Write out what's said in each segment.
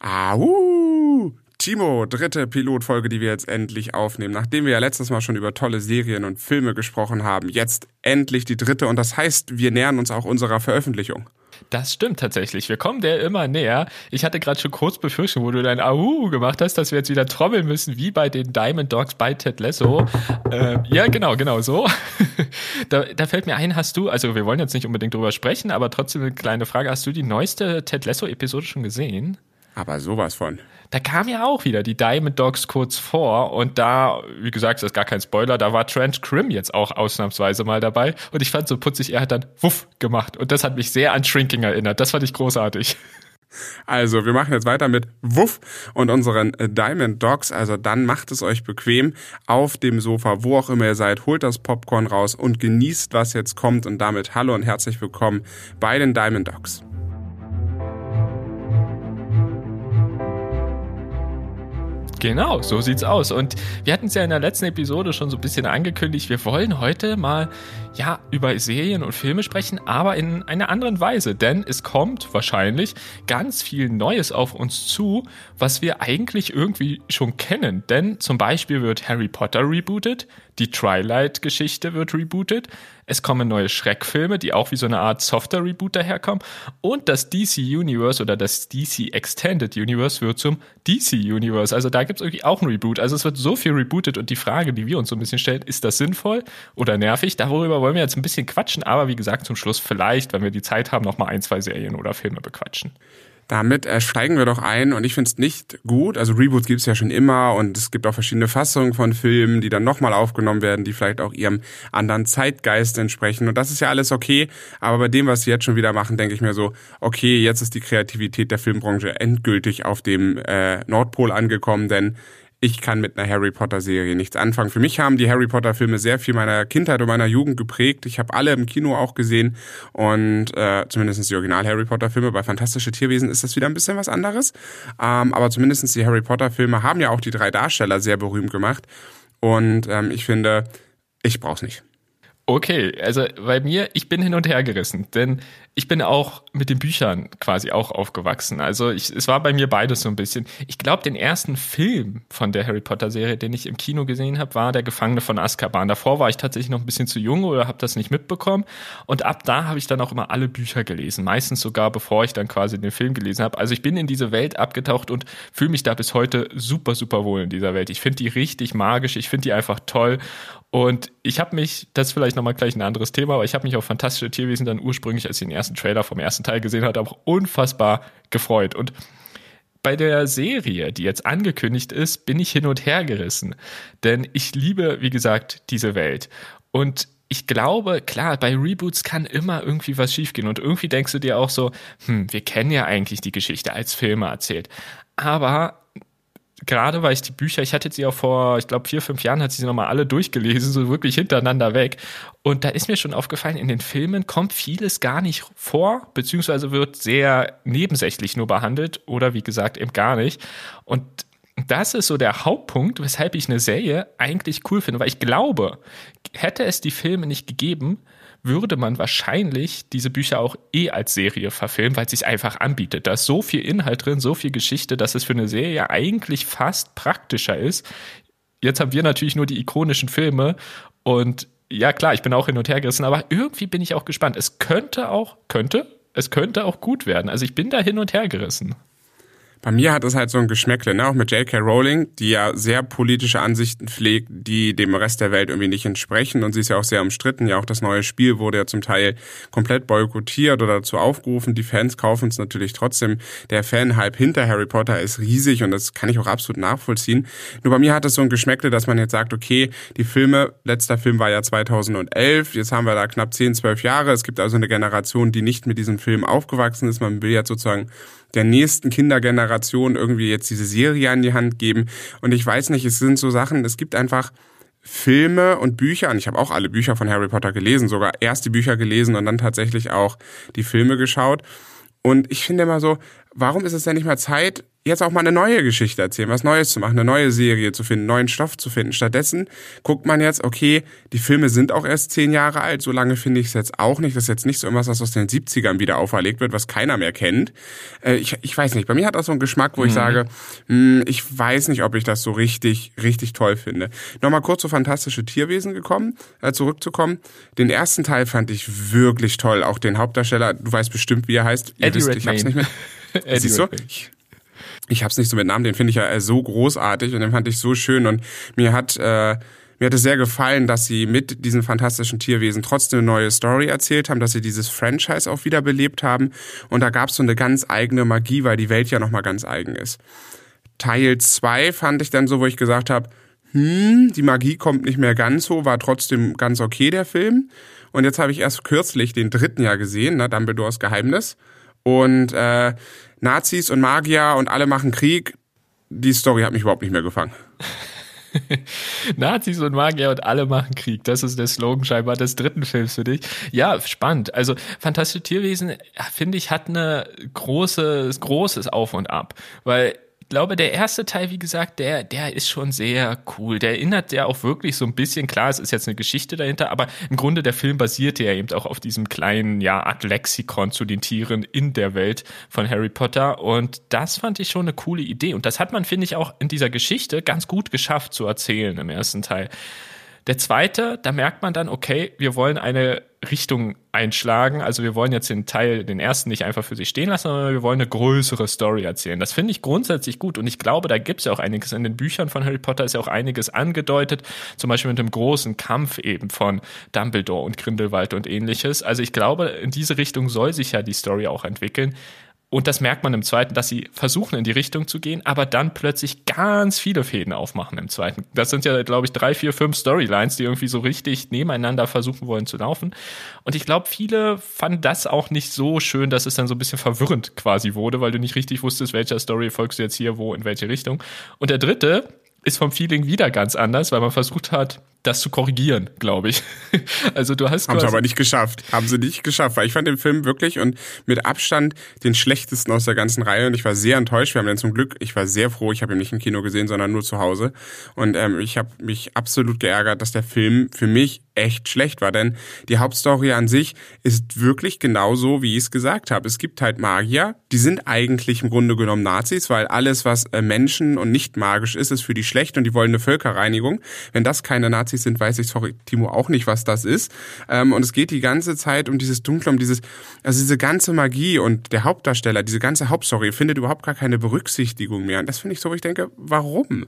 Au! Timo, dritte Pilotfolge, die wir jetzt endlich aufnehmen. Nachdem wir ja letztes Mal schon über tolle Serien und Filme gesprochen haben, jetzt endlich die dritte und das heißt, wir nähern uns auch unserer Veröffentlichung. Das stimmt tatsächlich. Wir kommen der immer näher. Ich hatte gerade schon kurz Befürchtung, wo du dein Ahu gemacht hast, dass wir jetzt wieder trommeln müssen, wie bei den Diamond Dogs bei Ted Lasso. äh, ja, genau, genau so. da, da fällt mir ein, hast du, also wir wollen jetzt nicht unbedingt drüber sprechen, aber trotzdem eine kleine Frage. Hast du die neueste Ted Lasso-Episode schon gesehen? Aber sowas von. Da kam ja auch wieder die Diamond Dogs kurz vor und da, wie gesagt, das ist gar kein Spoiler, da war Trent Grimm jetzt auch ausnahmsweise mal dabei und ich fand so putzig, er hat dann Wuff gemacht und das hat mich sehr an Shrinking erinnert. Das fand ich großartig. Also, wir machen jetzt weiter mit Wuff und unseren Diamond Dogs. Also, dann macht es euch bequem auf dem Sofa, wo auch immer ihr seid. Holt das Popcorn raus und genießt, was jetzt kommt. Und damit hallo und herzlich willkommen bei den Diamond Dogs. Genau, so sieht's aus. Und wir hatten es ja in der letzten Episode schon so ein bisschen angekündigt. Wir wollen heute mal, ja, über Serien und Filme sprechen, aber in einer anderen Weise. Denn es kommt wahrscheinlich ganz viel Neues auf uns zu, was wir eigentlich irgendwie schon kennen. Denn zum Beispiel wird Harry Potter rebooted, die Twilight-Geschichte wird rebootet, es kommen neue Schreckfilme, die auch wie so eine Art Software-Reboot daherkommen. Und das DC Universe oder das DC Extended Universe wird zum DC Universe. Also da gibt es irgendwie auch ein Reboot. Also es wird so viel rebootet und die Frage, die wir uns so ein bisschen stellen, ist das sinnvoll oder nervig? Darüber wollen wir jetzt ein bisschen quatschen, aber wie gesagt, zum Schluss vielleicht, wenn wir die Zeit haben, nochmal ein, zwei Serien oder Filme bequatschen. Damit äh, steigen wir doch ein und ich finde es nicht gut. Also Reboots gibt es ja schon immer und es gibt auch verschiedene Fassungen von Filmen, die dann nochmal aufgenommen werden, die vielleicht auch ihrem anderen Zeitgeist entsprechen. Und das ist ja alles okay. Aber bei dem, was sie jetzt schon wieder machen, denke ich mir so, okay, jetzt ist die Kreativität der Filmbranche endgültig auf dem äh, Nordpol angekommen, denn ich kann mit einer Harry Potter Serie nichts anfangen. Für mich haben die Harry Potter Filme sehr viel meiner Kindheit und meiner Jugend geprägt. Ich habe alle im Kino auch gesehen und äh, zumindest die Original Harry Potter Filme. Bei Fantastische Tierwesen ist das wieder ein bisschen was anderes. Ähm, aber zumindest die Harry Potter Filme haben ja auch die drei Darsteller sehr berühmt gemacht. Und ähm, ich finde, ich brauch's nicht. Okay, also bei mir, ich bin hin und her gerissen, denn ich bin auch mit den Büchern quasi auch aufgewachsen. Also ich, es war bei mir beides so ein bisschen. Ich glaube, den ersten Film von der Harry Potter Serie, den ich im Kino gesehen habe, war Der Gefangene von Azkaban. Davor war ich tatsächlich noch ein bisschen zu jung oder habe das nicht mitbekommen. Und ab da habe ich dann auch immer alle Bücher gelesen. Meistens sogar, bevor ich dann quasi den Film gelesen habe. Also ich bin in diese Welt abgetaucht und fühle mich da bis heute super, super wohl in dieser Welt. Ich finde die richtig magisch. Ich finde die einfach toll. Und ich habe mich, das ist vielleicht nochmal gleich ein anderes Thema, aber ich habe mich auf Fantastische Tierwesen dann ursprünglich, als ich den ersten Trailer vom ersten Teil gesehen hatte, auch unfassbar gefreut. Und bei der Serie, die jetzt angekündigt ist, bin ich hin und her gerissen. Denn ich liebe, wie gesagt, diese Welt. Und ich glaube, klar, bei Reboots kann immer irgendwie was schiefgehen. Und irgendwie denkst du dir auch so, hm, wir kennen ja eigentlich die Geschichte als Filme erzählt. Aber gerade weil ich die Bücher, ich hatte sie auch vor, ich glaube, vier, fünf Jahren, hat sie nochmal alle durchgelesen, so wirklich hintereinander weg. Und da ist mir schon aufgefallen, in den Filmen kommt vieles gar nicht vor, beziehungsweise wird sehr nebensächlich nur behandelt oder wie gesagt eben gar nicht. Und das ist so der Hauptpunkt, weshalb ich eine Serie eigentlich cool finde, weil ich glaube, hätte es die Filme nicht gegeben, würde man wahrscheinlich diese Bücher auch eh als Serie verfilmen, weil es sich einfach anbietet. Da ist so viel Inhalt drin, so viel Geschichte, dass es für eine Serie eigentlich fast praktischer ist. Jetzt haben wir natürlich nur die ikonischen Filme und ja klar, ich bin auch hin und her gerissen, aber irgendwie bin ich auch gespannt. Es könnte auch, könnte, es könnte auch gut werden. Also ich bin da hin und her gerissen. Bei mir hat es halt so ein Geschmäckle, ne? auch mit J.K. Rowling, die ja sehr politische Ansichten pflegt, die dem Rest der Welt irgendwie nicht entsprechen. Und sie ist ja auch sehr umstritten. Ja, auch das neue Spiel wurde ja zum Teil komplett boykottiert oder dazu aufgerufen. Die Fans kaufen es natürlich trotzdem. Der Fan-Hype hinter Harry Potter ist riesig und das kann ich auch absolut nachvollziehen. Nur bei mir hat es so ein Geschmäckle, dass man jetzt sagt, okay, die Filme, letzter Film war ja 2011, jetzt haben wir da knapp 10, 12 Jahre. Es gibt also eine Generation, die nicht mit diesem Film aufgewachsen ist. Man will jetzt sozusagen der nächsten Kindergeneration irgendwie jetzt diese Serie an die Hand geben. Und ich weiß nicht, es sind so Sachen, es gibt einfach Filme und Bücher, und ich habe auch alle Bücher von Harry Potter gelesen, sogar erst die Bücher gelesen und dann tatsächlich auch die Filme geschaut. Und ich finde immer so, warum ist es denn nicht mal Zeit, jetzt auch mal eine neue Geschichte erzählen, was Neues zu machen, eine neue Serie zu finden, neuen Stoff zu finden. Stattdessen guckt man jetzt, okay, die Filme sind auch erst zehn Jahre alt, so lange finde ich es jetzt auch nicht. Das ist jetzt nicht so irgendwas, was aus den 70ern wieder auferlegt wird, was keiner mehr kennt. Äh, ich, ich weiß nicht, bei mir hat das so einen Geschmack, wo mhm. ich sage, mh, hm, ich weiß nicht, ob ich das so richtig, richtig toll finde. Nochmal kurz zu Fantastische Tierwesen gekommen, äh, zurückzukommen. Den ersten Teil fand ich wirklich toll, auch den Hauptdarsteller, du weißt bestimmt, wie er heißt. Eddie wisst, ich hab's nicht mehr. Siehst du? Ich, ich hab's nicht so mit Namen, den finde ich ja äh, so großartig und den fand ich so schön und mir hat äh, mir hat es sehr gefallen, dass sie mit diesen fantastischen Tierwesen trotzdem eine neue Story erzählt haben, dass sie dieses Franchise auch wieder belebt haben und da gab's so eine ganz eigene Magie, weil die Welt ja nochmal ganz eigen ist. Teil zwei fand ich dann so, wo ich gesagt habe, hm, die Magie kommt nicht mehr ganz so, war trotzdem ganz okay der Film. Und jetzt habe ich erst kürzlich den dritten Jahr gesehen, ne, Dumbledores Geheimnis. Und äh, Nazis und Magier und alle machen Krieg. Die Story hat mich überhaupt nicht mehr gefangen. Nazis und Magier und alle machen Krieg. Das ist der Slogan scheinbar des dritten Films für dich. Ja, spannend. Also Fantastische Tierwesen, finde ich, hat eine großes, großes Auf und Ab. Weil glaube, der erste Teil, wie gesagt, der, der ist schon sehr cool. Der erinnert ja auch wirklich so ein bisschen, klar, es ist jetzt eine Geschichte dahinter, aber im Grunde der Film basierte ja eben auch auf diesem kleinen, ja, Art Lexikon zu den Tieren in der Welt von Harry Potter. Und das fand ich schon eine coole Idee. Und das hat man, finde ich, auch in dieser Geschichte ganz gut geschafft zu erzählen im ersten Teil. Der zweite, da merkt man dann, okay, wir wollen eine Richtung einschlagen. Also wir wollen jetzt den Teil, den ersten nicht einfach für sich stehen lassen, sondern wir wollen eine größere Story erzählen. Das finde ich grundsätzlich gut und ich glaube, da gibt es ja auch einiges. In den Büchern von Harry Potter ist ja auch einiges angedeutet, zum Beispiel mit dem großen Kampf eben von Dumbledore und Grindelwald und ähnliches. Also ich glaube, in diese Richtung soll sich ja die Story auch entwickeln. Und das merkt man im zweiten, dass sie versuchen in die Richtung zu gehen, aber dann plötzlich ganz viele Fäden aufmachen im zweiten. Das sind ja, glaube ich, drei, vier, fünf Storylines, die irgendwie so richtig nebeneinander versuchen wollen zu laufen. Und ich glaube, viele fanden das auch nicht so schön, dass es dann so ein bisschen verwirrend quasi wurde, weil du nicht richtig wusstest, welcher Story folgst du jetzt hier, wo, in welche Richtung. Und der dritte, ist vom Feeling wieder ganz anders, weil man versucht hat, das zu korrigieren, glaube ich. Also du hast haben sie aber nicht geschafft, haben sie nicht geschafft, weil ich fand den Film wirklich und mit Abstand den schlechtesten aus der ganzen Reihe und ich war sehr enttäuscht. Wir haben den zum Glück, ich war sehr froh, ich habe ihn nicht im Kino gesehen, sondern nur zu Hause und ähm, ich habe mich absolut geärgert, dass der Film für mich echt schlecht war, denn die Hauptstory an sich ist wirklich genauso, wie ich es gesagt habe. Es gibt halt Magier, die sind eigentlich im Grunde genommen Nazis, weil alles, was äh, Menschen und nicht magisch ist, ist für die schlecht und die wollen eine Völkerreinigung. Wenn das keine Nazis sind, weiß ich, sorry, Timo, auch nicht, was das ist. Ähm, und es geht die ganze Zeit um dieses Dunkle, um dieses, also diese ganze Magie und der Hauptdarsteller, diese ganze Hauptstory findet überhaupt gar keine Berücksichtigung mehr. Und das finde ich so, wo ich denke, warum?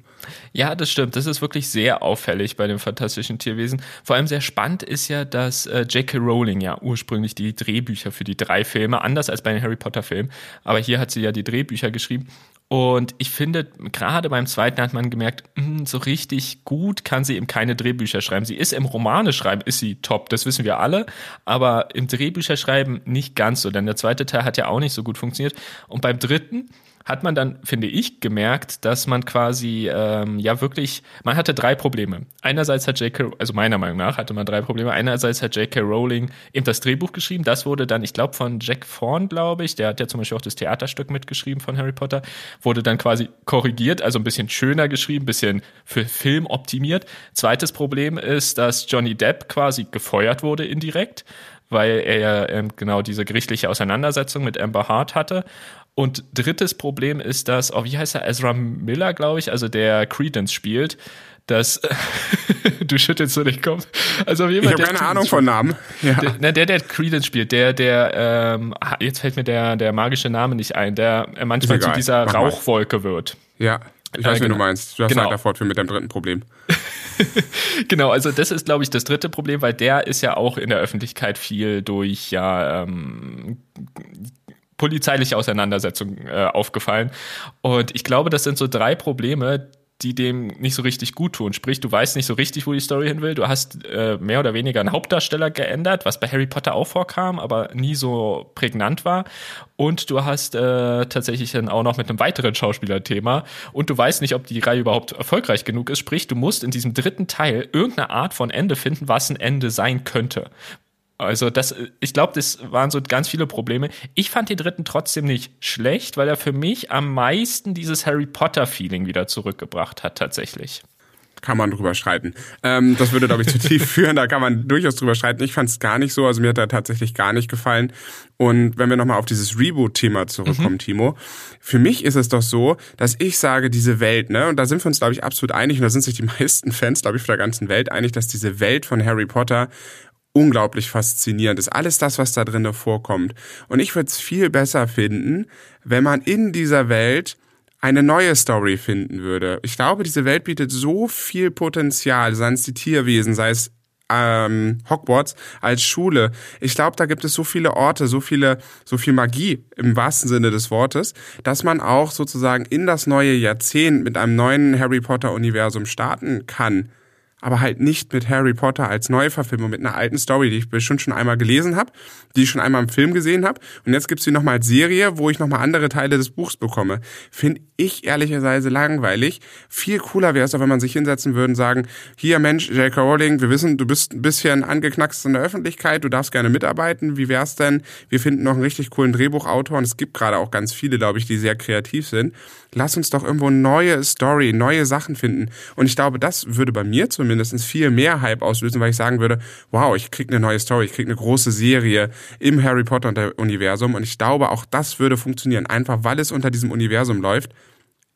Ja, das stimmt. Das ist wirklich sehr auffällig bei den fantastischen Tierwesen. Vor allem sehr spannend ist ja, dass äh, J.K. Rowling ja ursprünglich die Drehbücher für die drei Filme, anders als bei den Harry Potter Filmen, aber hier hat sie ja die Drehbücher geschrieben. Und ich finde, gerade beim zweiten hat man gemerkt, mh, hm, so richtig gut kann sie eben keine Drehbücher schreiben. Sie ist im Romane schreiben, ist sie top, das wissen wir alle, aber im Drehbücher schreiben nicht ganz so, denn der zweite Teil hat ja auch nicht so gut funktioniert. Und beim dritten hat man dann, finde ich, gemerkt, dass man quasi ähm, ja wirklich, man hatte drei Probleme. Einerseits hat J.K., also meiner Meinung nach hatte man drei Probleme. Einerseits hat J.K. Rowling eben das Drehbuch geschrieben. Das wurde dann, ich glaube, von Jack Thorne, glaube ich, der hat ja zum Beispiel auch das Theaterstück mitgeschrieben von Harry Potter, wurde dann quasi korrigiert, also ein bisschen schöner geschrieben, ein bisschen für Film optimiert. Zweites Problem ist, dass Johnny Depp quasi gefeuert wurde indirekt weil er ja ähm, genau diese gerichtliche Auseinandersetzung mit Amber Hart hatte. Und drittes Problem ist, dass, oh, wie heißt er, Ezra Miller, glaube ich, also der Credence spielt, dass du schüttelst so den Kopf. Also ich habe keine Ahnung von Namen. Ja. Der, na, der, der Credence spielt, der, der, ähm, jetzt fällt mir der, der magische Name nicht ein, der äh, manchmal zu dieser Mach Rauchwolke mal. wird. Ja, ich weiß, äh, genau. wie du meinst. Du hast genau. weiter fortführen mit deinem dritten Problem. genau, also das ist, glaube ich, das dritte Problem, weil der ist ja auch in der Öffentlichkeit viel durch ja ähm, polizeiliche Auseinandersetzung äh, aufgefallen. Und ich glaube, das sind so drei Probleme, die dem nicht so richtig gut tun. Sprich, du weißt nicht so richtig, wo die Story hin will. Du hast äh, mehr oder weniger einen Hauptdarsteller geändert, was bei Harry Potter auch vorkam, aber nie so prägnant war. Und du hast äh, tatsächlich dann auch noch mit einem weiteren Schauspielerthema. Und du weißt nicht, ob die Reihe überhaupt erfolgreich genug ist. Sprich, du musst in diesem dritten Teil irgendeine Art von Ende finden, was ein Ende sein könnte Also das, ich glaube, das waren so ganz viele Probleme. Ich fand den dritten trotzdem nicht schlecht, weil er für mich am meisten dieses Harry Potter-Feeling wieder zurückgebracht hat, tatsächlich kann man drüber streiten. Ähm, das würde, glaube ich, zu tief führen. Da kann man durchaus drüber streiten. Ich fand es gar nicht so. Also mir hat er tatsächlich gar nicht gefallen. Und wenn wir nochmal auf dieses Reboot-Thema zurückkommen, mhm. Timo, für mich ist es doch so, dass ich sage, diese Welt, ne, und da sind wir uns, glaube ich, absolut einig, und da sind sich die meisten Fans, glaube ich, von der ganzen Welt einig, dass diese Welt von Harry Potter unglaublich faszinierend ist. Alles das, was da drin vorkommt. Und ich würde es viel besser finden, wenn man in dieser Welt eine neue Story finden würde. Ich glaube, diese Welt bietet so viel Potenzial, seien es die Tierwesen, sei es ähm, Hogwarts als Schule. Ich glaube, da gibt es so viele Orte, so viele, so viel Magie im wahrsten Sinne des Wortes, dass man auch sozusagen in das neue Jahrzehnt mit einem neuen Harry Potter Universum starten kann aber halt nicht mit Harry Potter als Neuverfilmung, mit einer alten Story, die ich bestimmt schon einmal gelesen habe, die ich schon einmal im Film gesehen habe. Und jetzt gibt's sie nochmal als Serie, wo ich nochmal andere Teile des Buchs bekomme. Finde ich ehrlicherweise langweilig. Viel cooler wäre es, wenn man sich hinsetzen würde und sagen, hier Mensch, J.K. Rowling, wir wissen, du bist ein bisschen angeknackst in der Öffentlichkeit, du darfst gerne mitarbeiten. Wie wär's denn? Wir finden noch einen richtig coolen Drehbuchautor und es gibt gerade auch ganz viele, glaube ich, die sehr kreativ sind lass uns doch irgendwo neue Story, neue Sachen finden. Und ich glaube, das würde bei mir zumindest viel mehr Hype auslösen, weil ich sagen würde, wow, ich krieg eine neue Story, ich krieg eine große Serie im Harry Potter Universum. Und ich glaube, auch das würde funktionieren, einfach weil es unter diesem Universum läuft.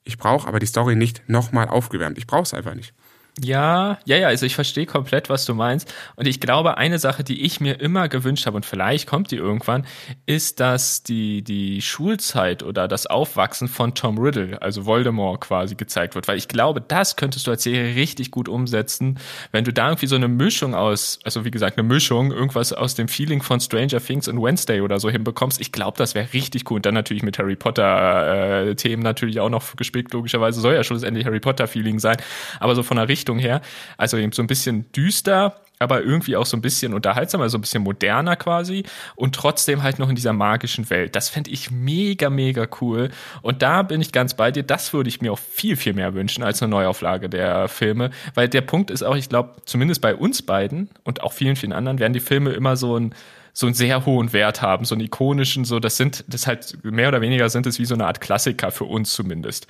Ich brauche aber die Story nicht nochmal aufgewärmt. Ich brauche es einfach nicht. Ja, ja, ja, also ich verstehe komplett, was du meinst. Und ich glaube, eine Sache, die ich mir immer gewünscht habe, und vielleicht kommt die irgendwann, ist, dass die, die Schulzeit oder das Aufwachsen von Tom Riddle, also Voldemort quasi gezeigt wird. Weil ich glaube, das könntest du als Serie richtig gut umsetzen, wenn du da irgendwie so eine Mischung aus, also wie gesagt, eine Mischung, irgendwas aus dem Feeling von Stranger Things und Wednesday oder so hinbekommst. Ich glaube, das wäre richtig cool. Und dann natürlich mit Harry Potter äh, Themen natürlich auch noch gespickt, logischerweise soll ja schlussendlich Harry Potter Feeling sein. Aber so von der Richtung Richtung her. Also eben so ein bisschen düster, aber irgendwie auch so ein bisschen unterhaltsamer, also ein bisschen moderner quasi und trotzdem halt noch in dieser magischen Welt. Das fände ich mega, mega cool. Und da bin ich ganz bei dir. Das würde ich mir auch viel, viel mehr wünschen als eine Neuauflage der Filme. Weil der Punkt ist auch, ich glaube, zumindest bei uns beiden und auch vielen, vielen anderen werden die Filme immer so ein so einen sehr hohen Wert haben, so einen ikonischen, so das sind, das halt mehr oder weniger sind es wie so eine Art Klassiker für uns zumindest.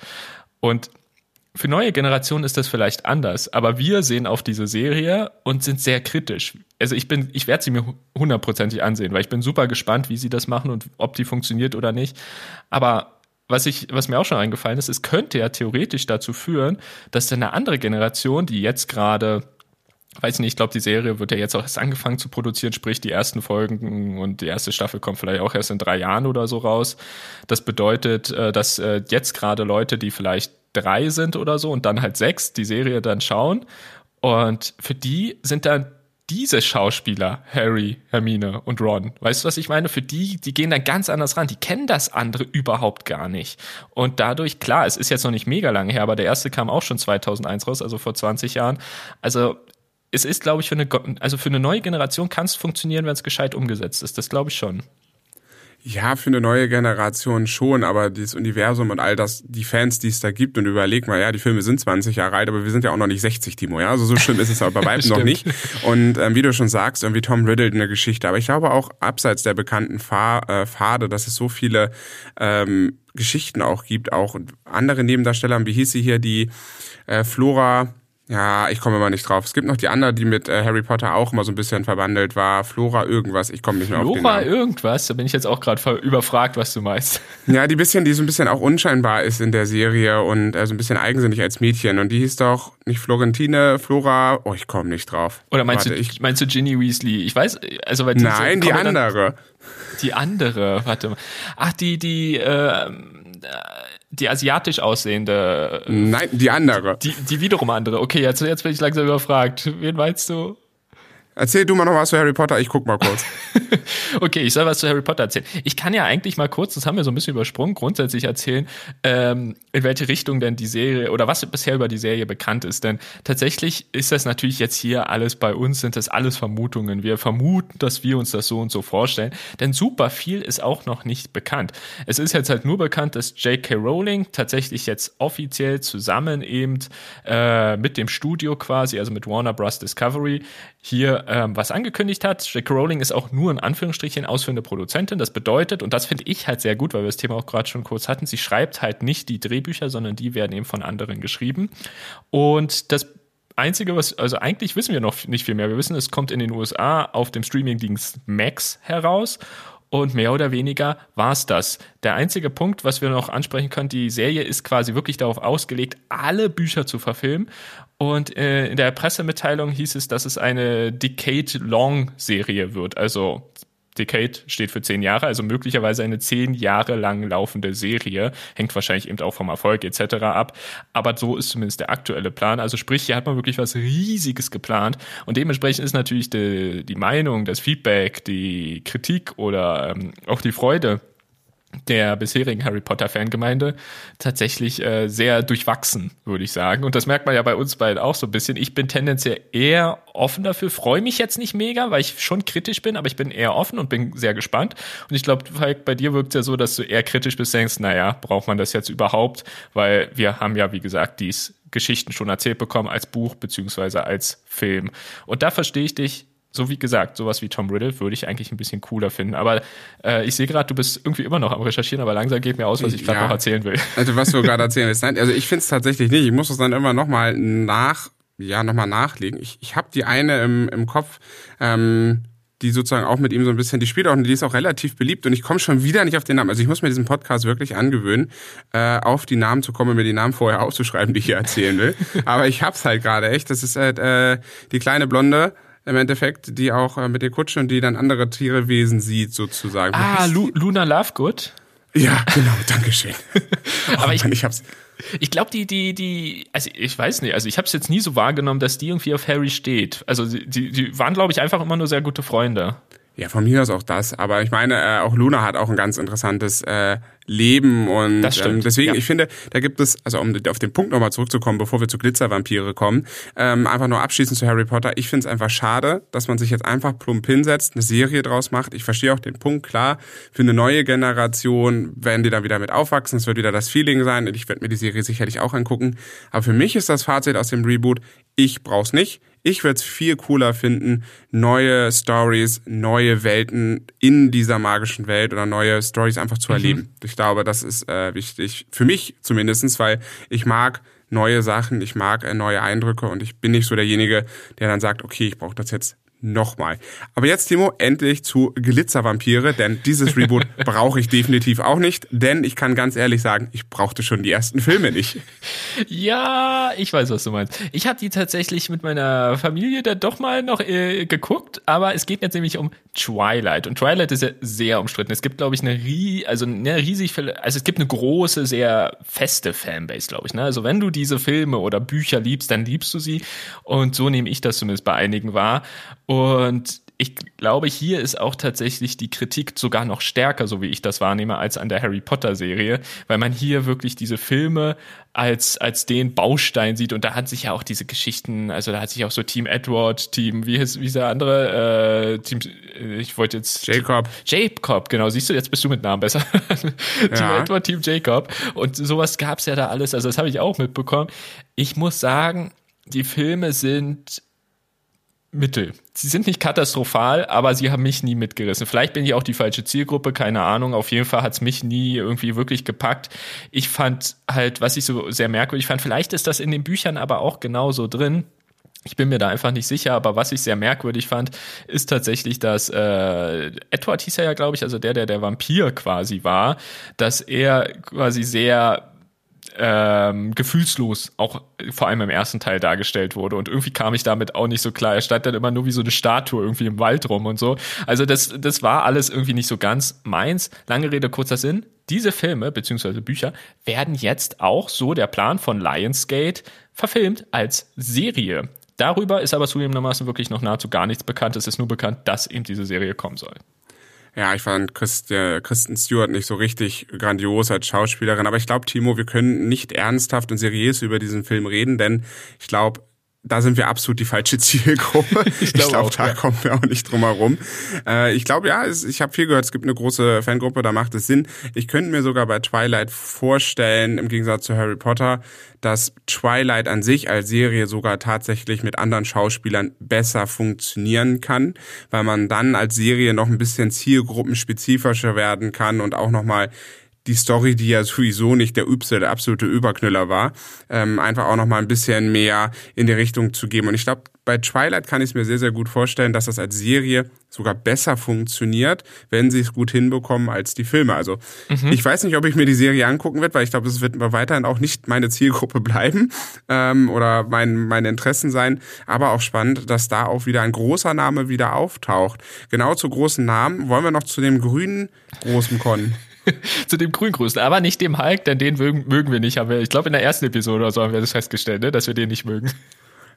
Und für neue Generationen ist das vielleicht anders, aber wir sehen auf diese Serie und sind sehr kritisch. Also ich bin, ich werde sie mir hundertprozentig ansehen, weil ich bin super gespannt, wie sie das machen und ob die funktioniert oder nicht. Aber was ich, was mir auch schon eingefallen ist, es könnte ja theoretisch dazu führen, dass dann eine andere Generation, die jetzt gerade weiß nicht, ich glaube, die Serie wird ja jetzt auch erst angefangen zu produzieren, sprich die ersten Folgen und die erste Staffel kommt vielleicht auch erst in drei Jahren oder so raus. Das bedeutet, äh, dass äh, jetzt gerade Leute, die vielleicht drei sind oder so und dann halt sechs, die Serie dann schauen. Und für die sind dann diese Schauspieler, Harry, Hermine und Ron, weißt du, was ich meine? Für die, die gehen dann ganz anders ran. Die kennen das andere überhaupt gar nicht. Und dadurch, klar, es ist jetzt noch nicht mega lange her, aber der erste kam auch schon 2001 raus, also vor 20 Jahren. Also, es ist, glaube ich, für eine, also für eine neue Generation kann es funktionieren, wenn es gescheit umgesetzt ist. Das glaube ich schon. Ja, für eine neue Generation schon, aber dieses Universum und all das, die Fans, die es da gibt, und überleg mal, ja, die Filme sind 20 Jahre alt, aber wir sind ja auch noch nicht 60, Timo, ja, also so schlimm ist es aber bei weitem noch nicht. Und ähm, wie du schon sagst, irgendwie Tom Riddle eine Geschichte, aber ich glaube auch abseits der bekannten Fahr äh, Pfade, dass es so viele ähm, Geschichten auch gibt, auch andere Nebendarsteller, wie hieß sie hier, die äh, Flora, ja, ich komme immer nicht drauf. Es gibt noch die andere, die mit äh, Harry Potter auch immer so ein bisschen verbandelt war. Flora irgendwas. Ich komme nicht mehr Flora auf den Namen. Flora irgendwas? Da bin ich jetzt auch gerade überfragt, was du meinst. Ja, die bisschen, die so ein bisschen auch unscheinbar ist in der Serie und äh, so ein bisschen eigensinnig als Mädchen. Und die hieß doch nicht Florentine, Flora. Oh, ich komme nicht drauf. Oder meinst warte, du, ich, meinst du Ginny Weasley? Ich weiß, also weil die Nein, die andere. die andere, warte mal. Ach, die, die, äh, die asiatisch aussehende. Nein, die andere. Die, die wiederum andere. Okay, jetzt, jetzt bin ich langsam überfragt. Wen meinst du? Erzähl du mal noch was zu Harry Potter, ich guck mal kurz. okay, ich soll was zu Harry Potter erzählen. Ich kann ja eigentlich mal kurz, das haben wir so ein bisschen übersprungen, grundsätzlich erzählen, ähm, in welche Richtung denn die Serie oder was bisher über die Serie bekannt ist. Denn tatsächlich ist das natürlich jetzt hier alles bei uns, sind das alles Vermutungen. Wir vermuten, dass wir uns das so und so vorstellen. Denn super viel ist auch noch nicht bekannt. Es ist jetzt halt nur bekannt, dass J.K. Rowling tatsächlich jetzt offiziell zusammen eben äh, mit dem Studio quasi, also mit Warner Bros. Discovery, hier ähm, was angekündigt hat. J.K. Rowling ist auch nur in Anführungsstrichen ausführende Produzentin. Das bedeutet, und das finde ich halt sehr gut, weil wir das Thema auch gerade schon kurz hatten, sie schreibt halt nicht die Drehbücher, sondern die werden eben von anderen geschrieben. Und das Einzige, was, also eigentlich wissen wir noch nicht viel mehr. Wir wissen, es kommt in den USA auf dem Streamingdienst Max heraus. Und mehr oder weniger war es das. Der einzige Punkt, was wir noch ansprechen können, die Serie ist quasi wirklich darauf ausgelegt, alle Bücher zu verfilmen. Und äh, in der Pressemitteilung hieß es, dass es eine Decade-Long-Serie wird. Also Decade steht für zehn Jahre, also möglicherweise eine zehn Jahre lang laufende Serie. Hängt wahrscheinlich eben auch vom Erfolg etc. ab. Aber so ist zumindest der aktuelle Plan. Also sprich, hier hat man wirklich was Riesiges geplant. Und dementsprechend ist natürlich die, die Meinung, das Feedback, die Kritik oder ähm, auch die Freude der bisherigen Harry Potter Fangemeinde tatsächlich äh, sehr durchwachsen, würde ich sagen. Und das merkt man ja bei uns beiden auch so ein bisschen. Ich bin tendenziell eher offen dafür, freue mich jetzt nicht mega, weil ich schon kritisch bin, aber ich bin eher offen und bin sehr gespannt. Und ich glaube, bei dir wirkt es ja so, dass du eher kritisch bist, denkst, naja, braucht man das jetzt überhaupt? Weil wir haben ja, wie gesagt, dies Geschichten schon erzählt bekommen als Buch beziehungsweise als Film. Und da verstehe ich dich so wie gesagt, sowas wie Tom Riddle würde ich eigentlich ein bisschen cooler finden. Aber äh, ich sehe gerade, du bist irgendwie immer noch am Recherchieren, aber langsam geht mir aus, was ich gerade ja. noch erzählen will. Also was du gerade erzählen willst. Nein, also ich finde es tatsächlich nicht. Ich muss es dann immer nochmal nach, ja, nochmal nachlegen. Ich, ich habe die eine im, im Kopf, ähm, die sozusagen auch mit ihm so ein bisschen, die spielt auch, die ist auch relativ beliebt und ich komme schon wieder nicht auf den Namen. Also ich muss mir diesen Podcast wirklich angewöhnen, äh, auf die Namen zu kommen und mir die Namen vorher aufzuschreiben, die ich hier erzählen will. Aber ich hab's halt gerade echt. Das ist halt äh, die kleine Blonde im Endeffekt, die auch äh, mit der Kutsche und die dann andere Tierewesen sieht, sozusagen. Ah, Lu Luna Lovegood? Ja, genau, Dankeschön. Aber oh, ich, Mann, ich hab's. Ich glaube, die, die, die, also ich weiß nicht, also ich habe es jetzt nie so wahrgenommen, dass die irgendwie auf Harry steht. Also die, die waren, glaube ich, einfach immer nur sehr gute Freunde. Ja, von mir aus auch das. Aber ich meine, äh, auch Luna hat auch ein ganz interessantes äh, Leben und das stimmt, ähm, deswegen, ja. ich finde, da gibt es, also um auf den Punkt nochmal zurückzukommen, bevor wir zu Glitzervampire kommen, ähm, einfach nur abschließend zu Harry Potter. Ich finde es einfach schade, dass man sich jetzt einfach plump hinsetzt, eine Serie draus macht. Ich verstehe auch den Punkt, klar, für eine neue Generation werden die da wieder mit aufwachsen, es wird wieder das Feeling sein. Ich werde mir die Serie sicherlich auch angucken. Aber für mich ist das Fazit aus dem Reboot, ich brauch's nicht. Ich würde es viel cooler finden, neue Stories, neue Welten in dieser magischen Welt oder neue Stories einfach zu mhm. erleben. Ich glaube, das ist äh, wichtig, für mich zumindestens, weil ich mag neue Sachen, ich mag äh, neue Eindrücke und ich bin nicht so derjenige, der dann sagt, okay, ich brauche das jetzt nochmal. Aber jetzt, Timo, endlich zu Glitzervampire, denn dieses Reboot brauche ich definitiv auch nicht, denn ich kann ganz ehrlich sagen, ich brauchte schon die ersten Filme nicht. Ja, ich weiß, was du meinst. Ich habe die tatsächlich mit meiner Familie da doch mal noch äh, geguckt, aber es geht jetzt nämlich um Twilight und Twilight ist ja sehr umstritten. Es gibt, glaube ich, eine, also eine riesig, also es gibt eine große, sehr feste Fanbase, glaube ich. Ne? Also wenn du diese Filme oder Bücher liebst, dann liebst du sie und so nehme ich das zumindest bei einigen wahr. Und ich glaube, hier ist auch tatsächlich die Kritik sogar noch stärker, so wie ich das wahrnehme, als an der Harry Potter Serie, weil man hier wirklich diese Filme als, als den Baustein sieht und da hat sich ja auch diese Geschichten, also da hat sich auch so Team Edward, Team, wie ist, wie ist der andere, äh, Team, äh, ich wollte jetzt. Jacob. Jacob, genau, siehst du, jetzt bist du mit Namen besser. Ja. Team Edward, Team Jacob und sowas gab's ja da alles, also das habe ich auch mitbekommen. Ich muss sagen, die Filme sind Mittel. Sie sind nicht katastrophal, aber sie haben mich nie mitgerissen. Vielleicht bin ich auch die falsche Zielgruppe, keine Ahnung. Auf jeden Fall hat es mich nie irgendwie wirklich gepackt. Ich fand halt, was ich so sehr merkwürdig fand, vielleicht ist das in den Büchern aber auch genauso drin. Ich bin mir da einfach nicht sicher, aber was ich sehr merkwürdig fand, ist tatsächlich, dass äh, Edward hieß er ja, glaube ich, also der, der der Vampir quasi war, dass er quasi sehr ähm, gefühlslos auch vor allem im ersten Teil dargestellt wurde. Und irgendwie kam ich damit auch nicht so klar. Er stand dann immer nur wie so eine Statue irgendwie im Wald rum und so. Also das, das war alles irgendwie nicht so ganz meins. Lange Rede, kurzer Sinn. Diese Filme beziehungsweise Bücher werden jetzt auch, so der Plan von Lionsgate, verfilmt als Serie. Darüber ist aber zugegebenermaßen wirklich noch nahezu gar nichts bekannt. Es ist nur bekannt, dass eben diese Serie kommen soll. Ja, ich fand Christ, äh, Kristen Stewart nicht so richtig grandios als Schauspielerin, aber ich glaube, Timo, wir können nicht ernsthaft und seriös über diesen Film reden, denn ich glaube, da sind wir absolut die falsche Zielgruppe. ich glaube, glaub, da ja. kommen wir auch nicht drum herum. Äh, ich glaube, ja, es, ich habe viel gehört, es gibt eine große Fangruppe, da macht es Sinn. Ich könnte mir sogar bei Twilight vorstellen, im Gegensatz zu Harry Potter, dass Twilight an sich als Serie sogar tatsächlich mit anderen Schauspielern besser funktionieren kann, weil man dann als Serie noch ein bisschen zielgruppenspezifischer werden kann und auch nochmal die Story, die ja sowieso nicht der Übste, der absolute Überknüller war, ähm, einfach auch noch mal ein bisschen mehr in die Richtung zu geben. Und ich glaube, bei Twilight kann ich es mir sehr, sehr gut vorstellen, dass das als Serie sogar besser funktioniert, wenn sie es gut hinbekommen als die Filme. Also mhm. ich weiß nicht, ob ich mir die Serie angucken werde, weil ich glaube, es wird weiterhin auch nicht meine Zielgruppe bleiben ähm, oder mein, meine Interessen sein. Aber auch spannend, dass da auch wieder ein großer Name wieder auftaucht. Genau zu großen Namen wollen wir noch zu dem grünen großen kommen. zu dem Grüngrößten, aber nicht dem Hulk, denn den mögen, wir nicht. Aber ich glaube, in der ersten Episode oder so haben wir das festgestellt, ne, dass wir den nicht mögen.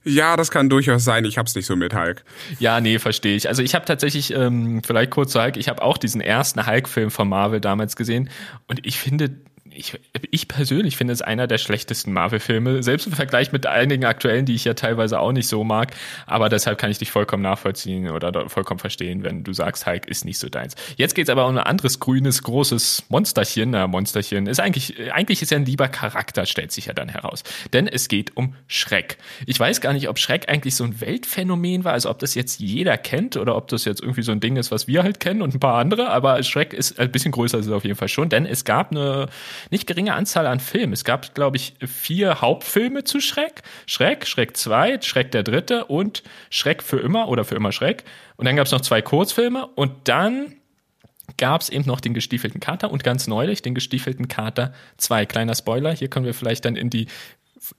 Ja, das kann durchaus sein. Ich hab's nicht so mit Hulk. Ja, nee, verstehe ich. Also ich habe tatsächlich, ähm, vielleicht kurz zu Hulk, ich habe auch diesen ersten Hulk-Film von Marvel damals gesehen und ich finde, ich, ich persönlich finde es einer der schlechtesten Marvel-Filme, selbst im Vergleich mit einigen aktuellen, die ich ja teilweise auch nicht so mag. Aber deshalb kann ich dich vollkommen nachvollziehen oder vollkommen verstehen, wenn du sagst, Hulk ist nicht so deins. Jetzt geht's aber um ein anderes grünes, großes Monsterchen. Na, Monsterchen ist eigentlich, eigentlich ist er ein lieber Charakter, stellt sich ja dann heraus. Denn es geht um Schreck. Ich weiß gar nicht, ob Schreck eigentlich so ein Weltphänomen war, also ob das jetzt jeder kennt oder ob das jetzt irgendwie so ein Ding ist, was wir halt kennen und ein paar andere. Aber Schreck ist ein bisschen größer ist es auf jeden Fall schon, denn es gab eine nicht geringe Anzahl an Filmen. Es gab, glaube ich, vier Hauptfilme zu Schreck. Schreck, Schreck 2, Schreck der Dritte und Schreck für immer oder für immer Schreck. Und dann gab es noch zwei Kurzfilme und dann gab es eben noch den gestiefelten Kater und ganz neulich den gestiefelten Kater 2. Kleiner Spoiler, hier können wir vielleicht dann in die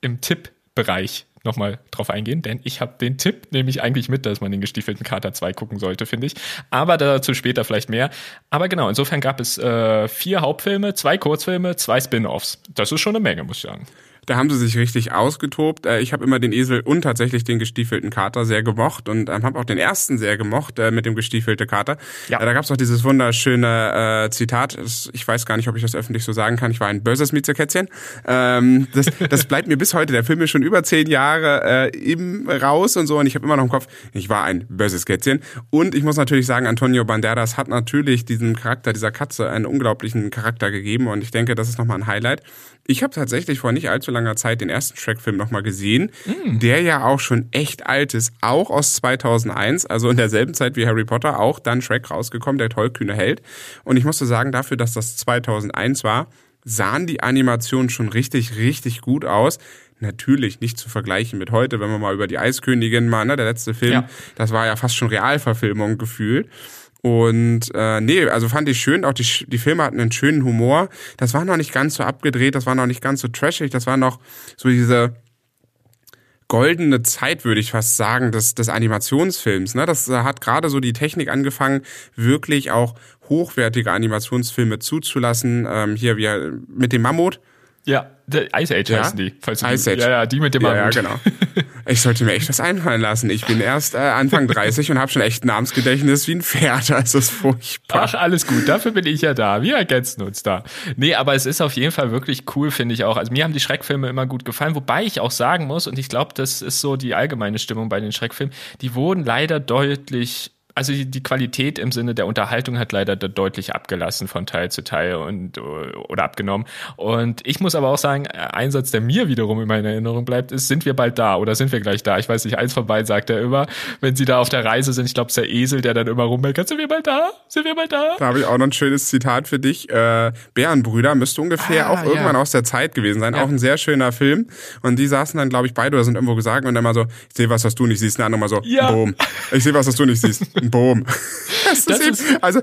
im Tippbereich nochmal drauf eingehen, denn ich habe den Tipp nämlich eigentlich mit, dass man den gestiefelten Kater 2 gucken sollte, finde ich. Aber dazu später vielleicht mehr. Aber genau, insofern gab es äh, vier Hauptfilme, zwei Kurzfilme, zwei Spin-offs. Das ist schon eine Menge, muss ich sagen. Da haben sie sich richtig ausgetobt. Äh, ich habe immer den Esel und tatsächlich den gestiefelten Kater sehr gemocht und ähm, habe auch den ersten sehr gemocht äh, mit dem gestiefelten Kater. Ja. Äh, da gab es auch dieses wunderschöne äh, Zitat. Ich weiß gar nicht, ob ich das öffentlich so sagen kann. Ich war ein böses Miezekätzchen. Ähm, das, das bleibt mir bis heute. Der Film ist schon über zehn Jahre äh, im raus und so und ich habe immer noch im Kopf, ich war ein böses Kätzchen. Und ich muss natürlich sagen, Antonio Banderas hat natürlich diesem Charakter dieser Katze einen unglaublichen Charakter gegeben und ich denke, das ist nochmal ein Highlight. Ich habe tatsächlich vor nicht allzu langer Zeit den ersten Shrek-Film nochmal gesehen, mm. der ja auch schon echt alt ist, auch aus 2001, also in derselben Zeit wie Harry Potter, auch dann Shrek rausgekommen, der tollkühne Held. Und ich musste sagen, dafür, dass das 2001 war, sahen die Animationen schon richtig, richtig gut aus. Natürlich nicht zu vergleichen mit heute, wenn man mal über die Eiskönigin mal, ne, der letzte Film, ja. das war ja fast schon Realverfilmung gefühlt. Und äh, nee, also fand ich schön, auch die, die Filme hatten einen schönen Humor. Das war noch nicht ganz so abgedreht, das war noch nicht ganz so trashig, das war noch so diese goldene Zeit, würde ich fast sagen, des, des Animationsfilms. Ne? Das äh, hat gerade so die Technik angefangen, wirklich auch hochwertige Animationsfilme zuzulassen. Ähm, hier wir mit dem Mammut ja, Ice Age ja? heißen die. Falls Ice Age. Ja, ja, die mit dem ja, ja, genau. Ich sollte mir echt was einfallen lassen. Ich bin erst äh, Anfang 30 und habe schon echt ein Namensgedächtnis wie ein Pferd. Also ist furchtbar. Ach, alles gut. Dafür bin ich ja da. Wir ergänzen uns da. Nee, aber es ist auf jeden Fall wirklich cool, finde ich auch. Also mir haben die Schreckfilme immer gut gefallen. Wobei ich auch sagen muss, und ich glaube, das ist so die allgemeine Stimmung bei den Schreckfilmen, die wurden leider deutlich also die, Qualität im Sinne der Unterhaltung hat leider deutlich abgelassen von Teil zu Teil und oder abgenommen. Und ich muss aber auch sagen, ein Satz, der mir wiederum in meiner Erinnerung bleibt, ist, sind wir bald da oder sind wir gleich da? Ich weiß nicht, eins von beiden sagt er immer, wenn sie da auf der Reise sind, ich glaube, es ist der Esel, der dann immer rummeckert, sind wir bald da? Sind wir bald da? Da habe ich auch noch ein schönes Zitat für dich. Äh, Bärenbrüder müsste ungefähr ah, auch ja. irgendwann aus der Zeit gewesen sein. Ja. Auch ein sehr schöner Film. Und die saßen dann, glaube ich, beide oder sind irgendwo gesagt und dann mal so, ich sehe was, was du nicht siehst. Und der andere mal so, ja. boom. Ich sehe was, was du nicht siehst. Boom. Das, das ist eben, also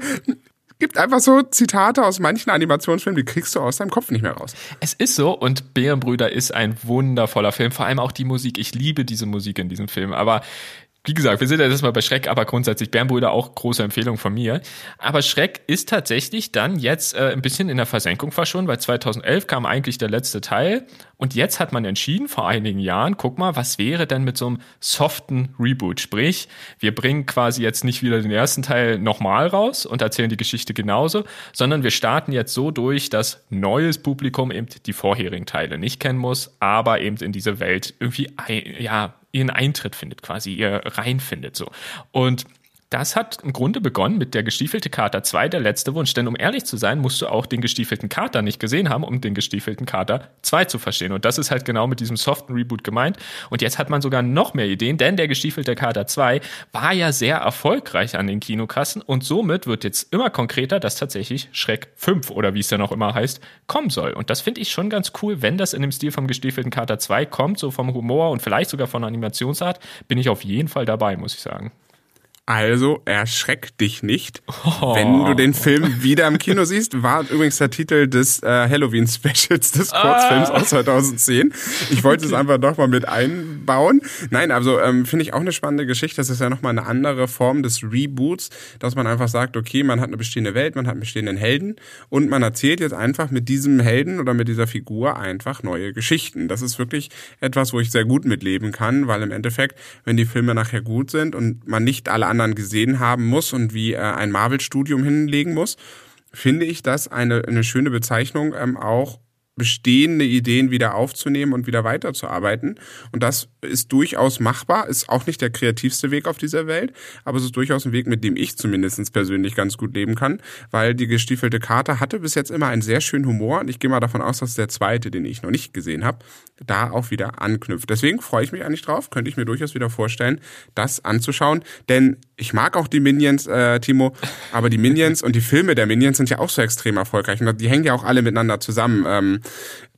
gibt einfach so Zitate aus manchen Animationsfilmen, die kriegst du aus deinem Kopf nicht mehr raus. Es ist so und Bärenbrüder ist ein wundervoller Film, vor allem auch die Musik. Ich liebe diese Musik in diesem Film, aber wie gesagt, wir sind ja jetzt mal bei Schreck, aber grundsätzlich Bärenbrüder auch große Empfehlung von mir. Aber Schreck ist tatsächlich dann jetzt äh, ein bisschen in der Versenkung verschwunden, weil 2011 kam eigentlich der letzte Teil Und jetzt hat man entschieden, vor einigen Jahren, guck mal, was wäre denn mit so einem soften Reboot? Sprich, wir bringen quasi jetzt nicht wieder den ersten Teil nochmal raus und erzählen die Geschichte genauso, sondern wir starten jetzt so durch, dass neues Publikum eben die vorherigen Teile nicht kennen muss, aber eben in diese Welt irgendwie, ja, ihren Eintritt findet, quasi ihr reinfindet, so. Und das hat im Grunde begonnen mit der gestiefelte Kater 2, der letzte Wunsch. Denn um ehrlich zu sein, musst du auch den gestiefelten Kater nicht gesehen haben, um den gestiefelten Kater 2 zu verstehen. Und das ist halt genau mit diesem soften Reboot gemeint. Und jetzt hat man sogar noch mehr Ideen, denn der gestiefelte Kater 2 war ja sehr erfolgreich an den Kinokassen und somit wird jetzt immer konkreter, dass tatsächlich Schreck 5 oder wie es dann auch immer heißt, kommen soll. Und das finde ich schon ganz cool, wenn das in dem Stil vom gestiefelten Kater 2 kommt, so vom Humor und vielleicht sogar von der Animationsart, bin ich auf jeden Fall dabei, muss ich sagen. Also erschreck dich nicht, oh. wenn du den Film wieder im Kino siehst. War übrigens der Titel des äh, Halloween-Specials des Kurzfilms ah. aus 2010. Ich wollte es einfach doch mal mit einbauen. Nein, also ähm, finde ich auch eine spannende Geschichte. Das ist ja nochmal eine andere Form des Reboots, dass man einfach sagt, okay, man hat eine bestehende Welt, man hat einen bestehenden Helden und man erzählt jetzt einfach mit diesem Helden oder mit dieser Figur einfach neue Geschichten. Das ist wirklich etwas, wo ich sehr gut mitleben kann, weil im Endeffekt, wenn die Filme nachher gut sind und man nicht alle anderen anderen gesehen haben muss und wie äh, ein Marvel-Studium hinlegen muss, finde ich das eine, eine schöne Bezeichnung ähm, auch bestehende Ideen wieder aufzunehmen und wieder weiterzuarbeiten. Und das ist durchaus machbar, ist auch nicht der kreativste Weg auf dieser Welt, aber es ist durchaus ein Weg, mit dem ich zumindest persönlich ganz gut leben kann, weil die gestiefelte Karte hatte bis jetzt immer einen sehr schönen Humor und ich gehe mal davon aus, dass der zweite, den ich noch nicht gesehen habe, da auch wieder anknüpft. Deswegen freue ich mich eigentlich drauf, könnte ich mir durchaus wieder vorstellen, das anzuschauen, denn ich mag auch die Minions, äh, Timo, aber die Minions und die Filme der Minions sind ja auch so extrem erfolgreich und die hängen ja auch alle miteinander zusammen. Ähm,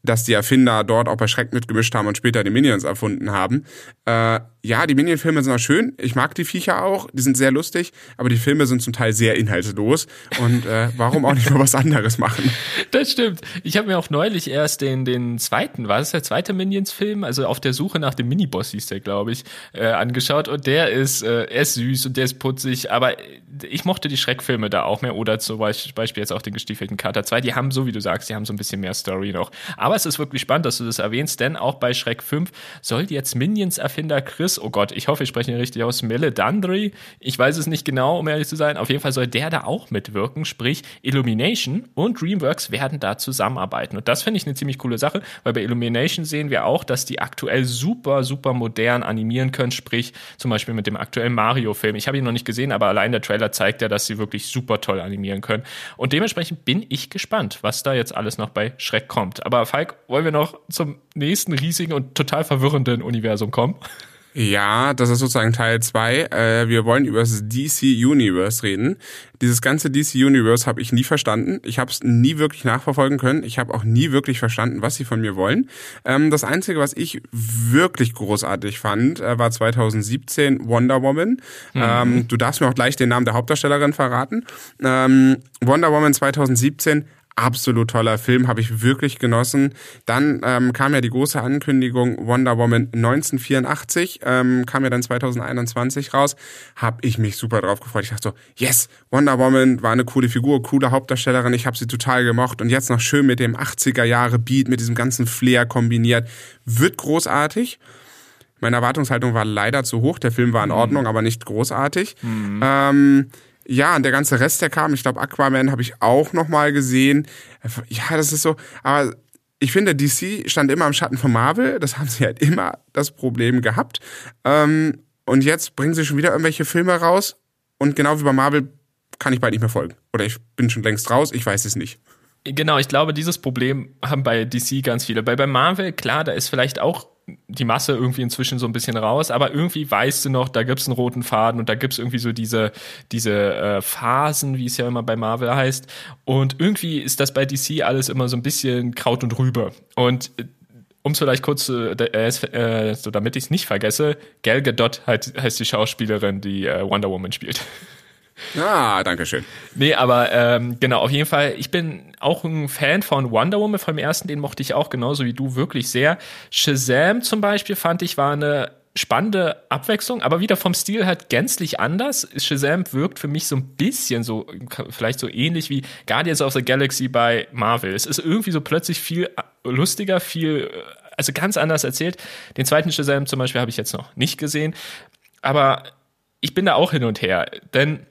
dass die Erfinder dort auch bei Schreck mitgemischt haben und später die Minions erfunden haben. Äh, ja, die Minion-Filme sind auch schön. Ich mag die Viecher auch. Die sind sehr lustig. Aber die Filme sind zum Teil sehr inhaltslos. Und äh, warum auch nicht mal was anderes machen? Das stimmt. Ich habe mir auch neulich erst den, den zweiten, war das der zweite Minions-Film? Also auf der Suche nach dem Miniboss hieß der, glaube ich, äh, angeschaut. Und der ist, äh, er ist süß und der ist putzig. Aber ich mochte die Schreckfilme da auch mehr. Oder zum Beispiel jetzt auch den gestiefelten Kater 2. Die haben, so wie du sagst, die haben so ein bisschen mehr Story noch. Aber es ist wirklich spannend, dass du das erwähnst, denn auch bei Schreck 5 soll jetzt Minions-Erfinder Chris Chris, oh Gott, ich hoffe, ich spreche ihn richtig aus, Meledandri, ich weiß es nicht genau, um ehrlich zu sein, auf jeden Fall soll der da auch mitwirken, sprich Illumination und DreamWorks werden da zusammenarbeiten. Und das finde ich eine ziemlich coole Sache, weil bei Illumination sehen wir auch, dass die aktuell super, super modern animieren können, sprich zum Beispiel mit dem aktuellen Mario-Film. Ich habe ihn noch nicht gesehen, aber allein der Trailer zeigt ja, dass sie wirklich super toll animieren können. Und dementsprechend bin ich gespannt, was da jetzt alles noch bei Schreck kommt. Aber Falk, wollen wir noch zum nächsten riesigen und total verwirrenden Universum kommen? Ja, das ist sozusagen Teil zwei. Äh, wir wollen über das DC Universe reden. Dieses ganze DC Universe habe ich nie verstanden. Ich habe es nie wirklich nachverfolgen können. Ich habe auch nie wirklich verstanden, was sie von mir wollen. Ähm, das Einzige, was ich wirklich großartig fand, äh, war 2017 Wonder Woman. Mhm. Ähm, du darfst mir auch gleich den Namen der Hauptdarstellerin verraten. Ähm, Wonder Woman 2017 absolut toller Film, habe ich wirklich genossen. Dann ähm, kam ja die große Ankündigung Wonder Woman 1984, ähm, kam ja dann 2021 raus, habe ich mich super drauf gefreut. Ich dachte so, yes, Wonder Woman war eine coole Figur, coole Hauptdarstellerin, ich habe sie total gemocht und jetzt noch schön mit dem 80er Jahre Beat, mit diesem ganzen Flair kombiniert, wird großartig. Meine Erwartungshaltung war leider zu hoch. Der Film war in mhm. Ordnung, aber nicht großartig. Mhm. Ähm, ja, und der ganze Rest, der kam, ich glaube, Aquaman habe ich auch nochmal gesehen. Ja, das ist so, aber ich finde, DC stand immer im Schatten von Marvel. Das haben sie halt immer das Problem gehabt. Ähm, und jetzt bringen sie schon wieder irgendwelche Filme raus. Und genau wie bei Marvel kann ich bald nicht mehr folgen. Oder ich bin schon längst raus, ich weiß es nicht. Genau, ich glaube, dieses Problem haben bei DC ganz viele. Bei, bei Marvel, klar, da ist vielleicht auch die Masse irgendwie inzwischen so ein bisschen raus, aber irgendwie weißt du noch, da gibt's einen roten Faden und da gibt's irgendwie so diese, diese äh, Phasen, wie es ja immer bei Marvel heißt. Und irgendwie ist das bei DC alles immer so ein bisschen Kraut und Rübe. Und äh, um es vielleicht kurz, äh, äh, so damit ich es nicht vergesse, Gal Gadot heißt, heißt die Schauspielerin, die äh, Wonder Woman spielt. Ah, danke schön. Nee, aber ähm, genau, auf jeden Fall, ich bin auch ein Fan von Wonder Woman vom ersten, den mochte ich auch genauso wie du wirklich sehr. Shazam zum Beispiel fand ich war eine spannende Abwechslung, aber wieder vom Stil halt gänzlich anders. Shazam wirkt für mich so ein bisschen so, vielleicht so ähnlich wie Guardians of the Galaxy bei Marvel. Es ist irgendwie so plötzlich viel lustiger, viel also ganz anders erzählt. Den zweiten Shazam zum Beispiel habe ich jetzt noch nicht gesehen, aber ich bin da auch hin und her, denn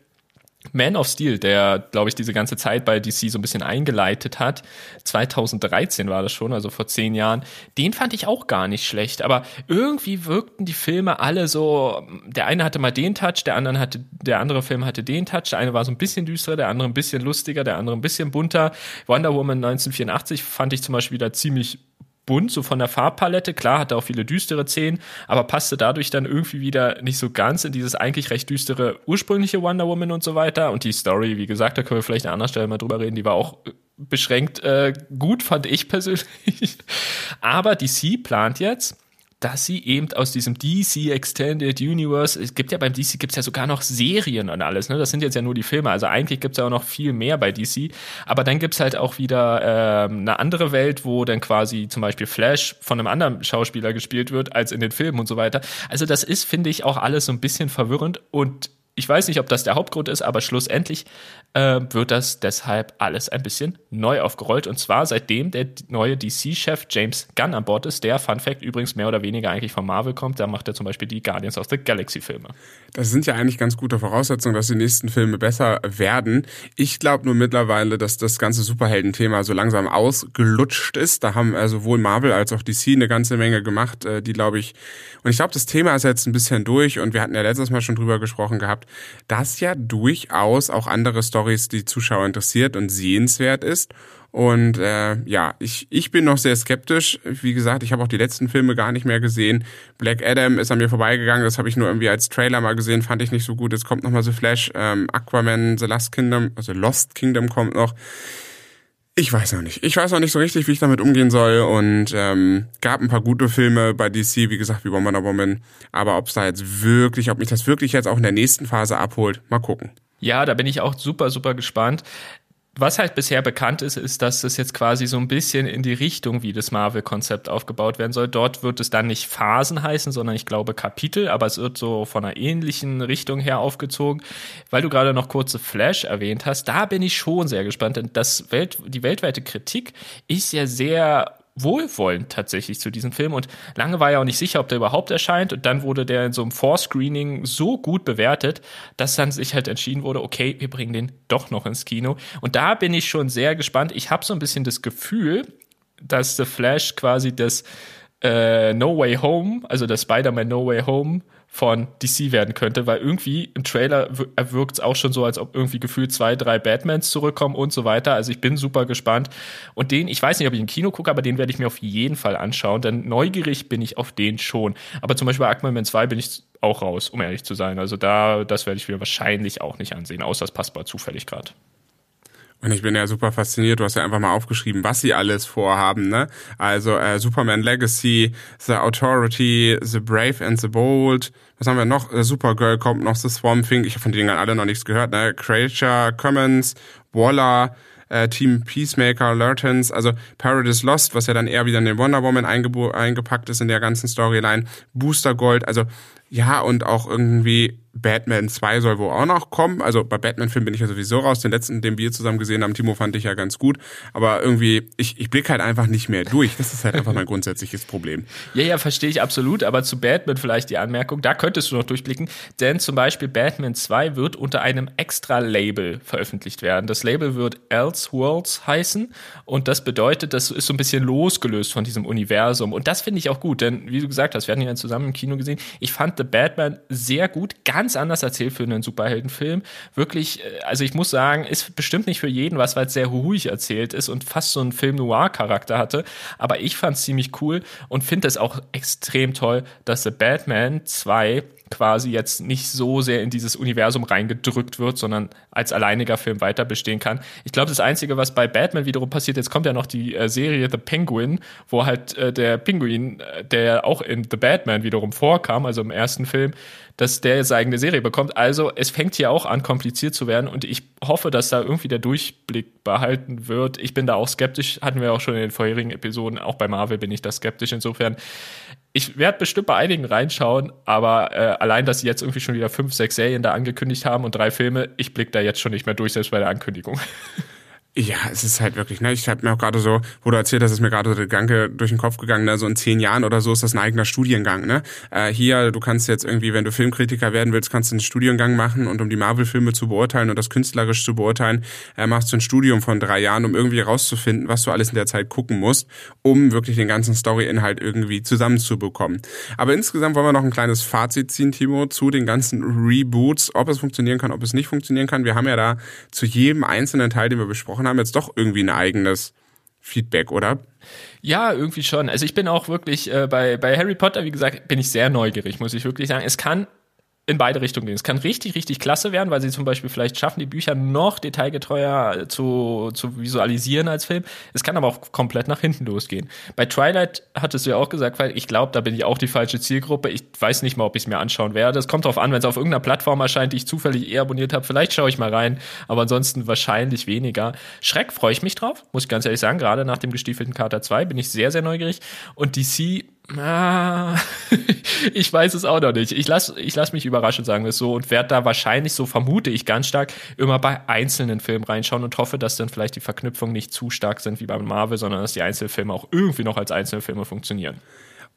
man of Steel, der, glaube ich, diese ganze Zeit bei DC so ein bisschen eingeleitet hat, 2013 war das schon, also vor zehn Jahren, den fand ich auch gar nicht schlecht, aber irgendwie wirkten die Filme alle so, der eine hatte mal den Touch, der andere hatte, der andere Film hatte den Touch, der eine war so ein bisschen düsterer, der andere ein bisschen lustiger, der andere ein bisschen bunter. Wonder Woman 1984 fand ich zum Beispiel wieder ziemlich bunt, so von der Farbpalette. Klar, hatte auch viele düstere Szenen, aber passte dadurch dann irgendwie wieder nicht so ganz in dieses eigentlich recht düstere ursprüngliche Wonder Woman und so weiter. Und die Story, wie gesagt, da können wir vielleicht an anderer Stelle mal drüber reden, die war auch äh, beschränkt äh, gut, fand ich persönlich. aber DC plant jetzt dass sie eben aus diesem DC Extended Universe, es gibt ja beim DC gibt's ja sogar noch Serien und alles, ne? Das sind jetzt ja nur die Filme, also eigentlich gibt's ja auch noch viel mehr bei DC. Aber dann gibt's halt auch wieder ähm, eine andere Welt, wo dann quasi zum Beispiel Flash von einem anderen Schauspieler gespielt wird als in den Filmen und so weiter. Also das ist, finde ich, auch alles so ein bisschen verwirrend und ich weiß nicht, ob das der Hauptgrund ist, aber schlussendlich äh, wird das deshalb alles ein bisschen neu aufgerollt. Und zwar seitdem der neue DC-Chef James Gunn an Bord ist, der, Fun Fact, übrigens mehr oder weniger eigentlich von Marvel kommt. Da macht er zum Beispiel die Guardians of the Galaxy-Filme. Das sind ja eigentlich ganz gute Voraussetzungen, dass die nächsten Filme besser werden. Ich glaube nur mittlerweile, dass das ganze Superhelden-Thema so langsam ausgelutscht ist. Da haben äh, sowohl Marvel als auch DC eine ganze Menge gemacht, äh, die, glaube ich, und ich glaube, das Thema ist jetzt ein bisschen durch und wir hatten ja letztes Mal schon drüber gesprochen gehabt, dass ja durchaus auch andere Stories die Zuschauer interessiert und sehenswert ist. Und äh, ja, ich, ich bin noch sehr skeptisch. Wie gesagt, ich habe auch die letzten Filme gar nicht mehr gesehen. Black Adam ist an mir vorbeigegangen, das habe ich nur irgendwie als Trailer mal gesehen, fand ich nicht so gut. Jetzt kommt nochmal The Flash, ähm, Aquaman, The Last Kingdom, also Lost Kingdom kommt noch. Ich weiß noch nicht. Ich weiß noch nicht so richtig, wie ich damit umgehen soll. Und ähm, gab ein paar gute Filme bei DC, wie gesagt, wie Wonder Woman. Aber ob es da jetzt wirklich, ob mich das wirklich jetzt auch in der nächsten Phase abholt, mal gucken. Ja, da bin ich auch super, super gespannt. Was halt bisher bekannt ist, ist, dass es jetzt quasi so ein bisschen in die Richtung wie das Marvel-Konzept aufgebaut werden soll. Dort wird es dann nicht Phasen heißen, sondern ich glaube Kapitel, aber es wird so von einer ähnlichen Richtung her aufgezogen. Weil du gerade noch kurze Flash erwähnt hast, da bin ich schon sehr gespannt, denn das Welt, die weltweite Kritik ist ja sehr wohlwollend tatsächlich zu diesem Film. Und lange war ja auch nicht sicher, ob der überhaupt erscheint. Und dann wurde der in so einem Vorscreening so gut bewertet, dass dann sich halt entschieden wurde, okay, wir bringen den doch noch ins Kino. Und da bin ich schon sehr gespannt. Ich habe so ein bisschen das Gefühl, dass The Flash quasi das äh, No Way Home, also das Spider-Man No Way Home von DC werden könnte, weil irgendwie im Trailer wirkt es auch schon so, als ob irgendwie gefühlt zwei, drei Batmans zurückkommen und so weiter. Also ich bin super gespannt. Und den, ich weiß nicht, ob ich im Kino gucke, aber den werde ich mir auf jeden Fall anschauen, denn neugierig bin ich auf den schon. Aber zum Beispiel bei Aquaman 2 bin ich auch raus, um ehrlich zu sein. Also da, das werde ich mir wahrscheinlich auch nicht ansehen, außer es passt mal zufällig gerade. Und ich bin ja super fasziniert. Du hast ja einfach mal aufgeschrieben, was sie alles vorhaben. Ne? Also äh, Superman Legacy, The Authority, The Brave and the Bold. Was haben wir noch? Äh, Supergirl kommt noch, The Swamp Thing. Ich habe von denen alle noch nichts gehört. Ne? Creature, Commons, Waller, äh, Team Peacemaker, Lurtons, also Paradise Lost, was ja dann eher wieder in den Wonder Woman eingepackt ist in der ganzen Storyline. Booster Gold, also ja, und auch irgendwie Batman 2 soll wohl auch noch kommen. Also bei Batman-Filmen bin ich ja sowieso raus. Den letzten, den wir zusammen gesehen haben, Timo, fand ich ja ganz gut. Aber irgendwie, ich, ich blicke halt einfach nicht mehr durch. Das ist halt einfach mein grundsätzliches Problem. Ja, ja, verstehe ich absolut. Aber zu Batman vielleicht die Anmerkung, da könntest du noch durchblicken. Denn zum Beispiel Batman 2 wird unter einem Extra-Label veröffentlicht werden. Das Label wird Elseworlds heißen. Und das bedeutet, das ist so ein bisschen losgelöst von diesem Universum. Und das finde ich auch gut. Denn wie du gesagt hast, wir hatten ihn ja zusammen im Kino gesehen. Ich fand The Batman sehr gut. Ganz ganz anders erzählt für einen Superheldenfilm. Wirklich, äh, also ich muss sagen, ist bestimmt nicht für jeden was, weil es sehr ruhig erzählt ist und fast so einen Film-Noir-Charakter hatte. Aber ich fand es ziemlich cool und finde es auch extrem toll, dass The Batman 2 quasi jetzt nicht so sehr in dieses Universum reingedrückt wird, sondern als alleiniger Film weiter bestehen kann. Ich glaube, das Einzige, was bei Batman wiederum passiert, jetzt kommt ja noch die äh, Serie The Penguin, wo halt äh, der Pinguin, äh, der auch in The Batman wiederum vorkam, also im ersten Film, dass der jetzt eigene Serie bekommt. Also es fängt hier auch an, kompliziert zu werden und ich hoffe, dass da irgendwie der Durchblick behalten wird. Ich bin da auch skeptisch, hatten wir auch schon in den vorherigen Episoden, auch bei Marvel bin ich da skeptisch. Insofern ich werde bestimmt bei einigen reinschauen, aber äh, allein, dass sie jetzt irgendwie schon wieder fünf, sechs Serien da angekündigt haben und drei Filme, ich blicke da jetzt schon nicht mehr durch, selbst bei der Ankündigung. Ja, es ist halt wirklich, ne, ich habe mir auch gerade so, wo du erzählt hast, ist mir gerade der Gedanke durch den Kopf gegangen, ne, so in zehn Jahren oder so ist das ein eigener Studiengang, ne? Äh, hier, du kannst jetzt irgendwie, wenn du Filmkritiker werden willst, kannst du einen Studiengang machen und um die Marvel-Filme zu beurteilen und das künstlerisch zu beurteilen, äh, machst du ein Studium von drei Jahren, um irgendwie rauszufinden, was du alles in der Zeit gucken musst, um wirklich den ganzen Story-Inhalt irgendwie zusammenzubekommen. Aber insgesamt wollen wir noch ein kleines Fazit ziehen, Timo, zu den ganzen Reboots, ob es funktionieren kann, ob es nicht funktionieren kann. Wir haben ja da zu jedem einzelnen Teil, den wir besprochen haben, jetzt doch irgendwie ein eigenes Feedback, oder? Ja, irgendwie schon. Also ich bin auch wirklich äh, bei, bei Harry Potter, wie gesagt, bin ich sehr neugierig, muss ich wirklich sagen. Es kann in beide Richtungen gehen. Es kann richtig, richtig klasse werden, weil sie zum Beispiel vielleicht schaffen, die Bücher noch detailgetreuer zu, zu visualisieren als Film. Es kann aber auch komplett nach hinten losgehen. Bei Twilight hattest du ja auch gesagt, weil ich glaube, da bin ich auch die falsche Zielgruppe. Ich weiß nicht mal, ob ich es mir anschauen werde. Es kommt darauf an, wenn es auf irgendeiner Plattform erscheint, die ich zufällig eh abonniert habe. Vielleicht schaue ich mal rein, aber ansonsten wahrscheinlich weniger. Schreck freue ich mich drauf, muss ich ganz ehrlich sagen. Gerade nach dem gestiefelten Kater 2 bin ich sehr, sehr neugierig. Und DC Ah, ich weiß es auch noch nicht. Ich lasse ich lass mich überraschen, sagen wir es so, und werde da wahrscheinlich, so vermute ich ganz stark, immer bei einzelnen Filmen reinschauen und hoffe, dass dann vielleicht die Verknüpfungen nicht zu stark sind wie bei Marvel, sondern dass die Einzelfilme auch irgendwie noch als Einzelfilme funktionieren.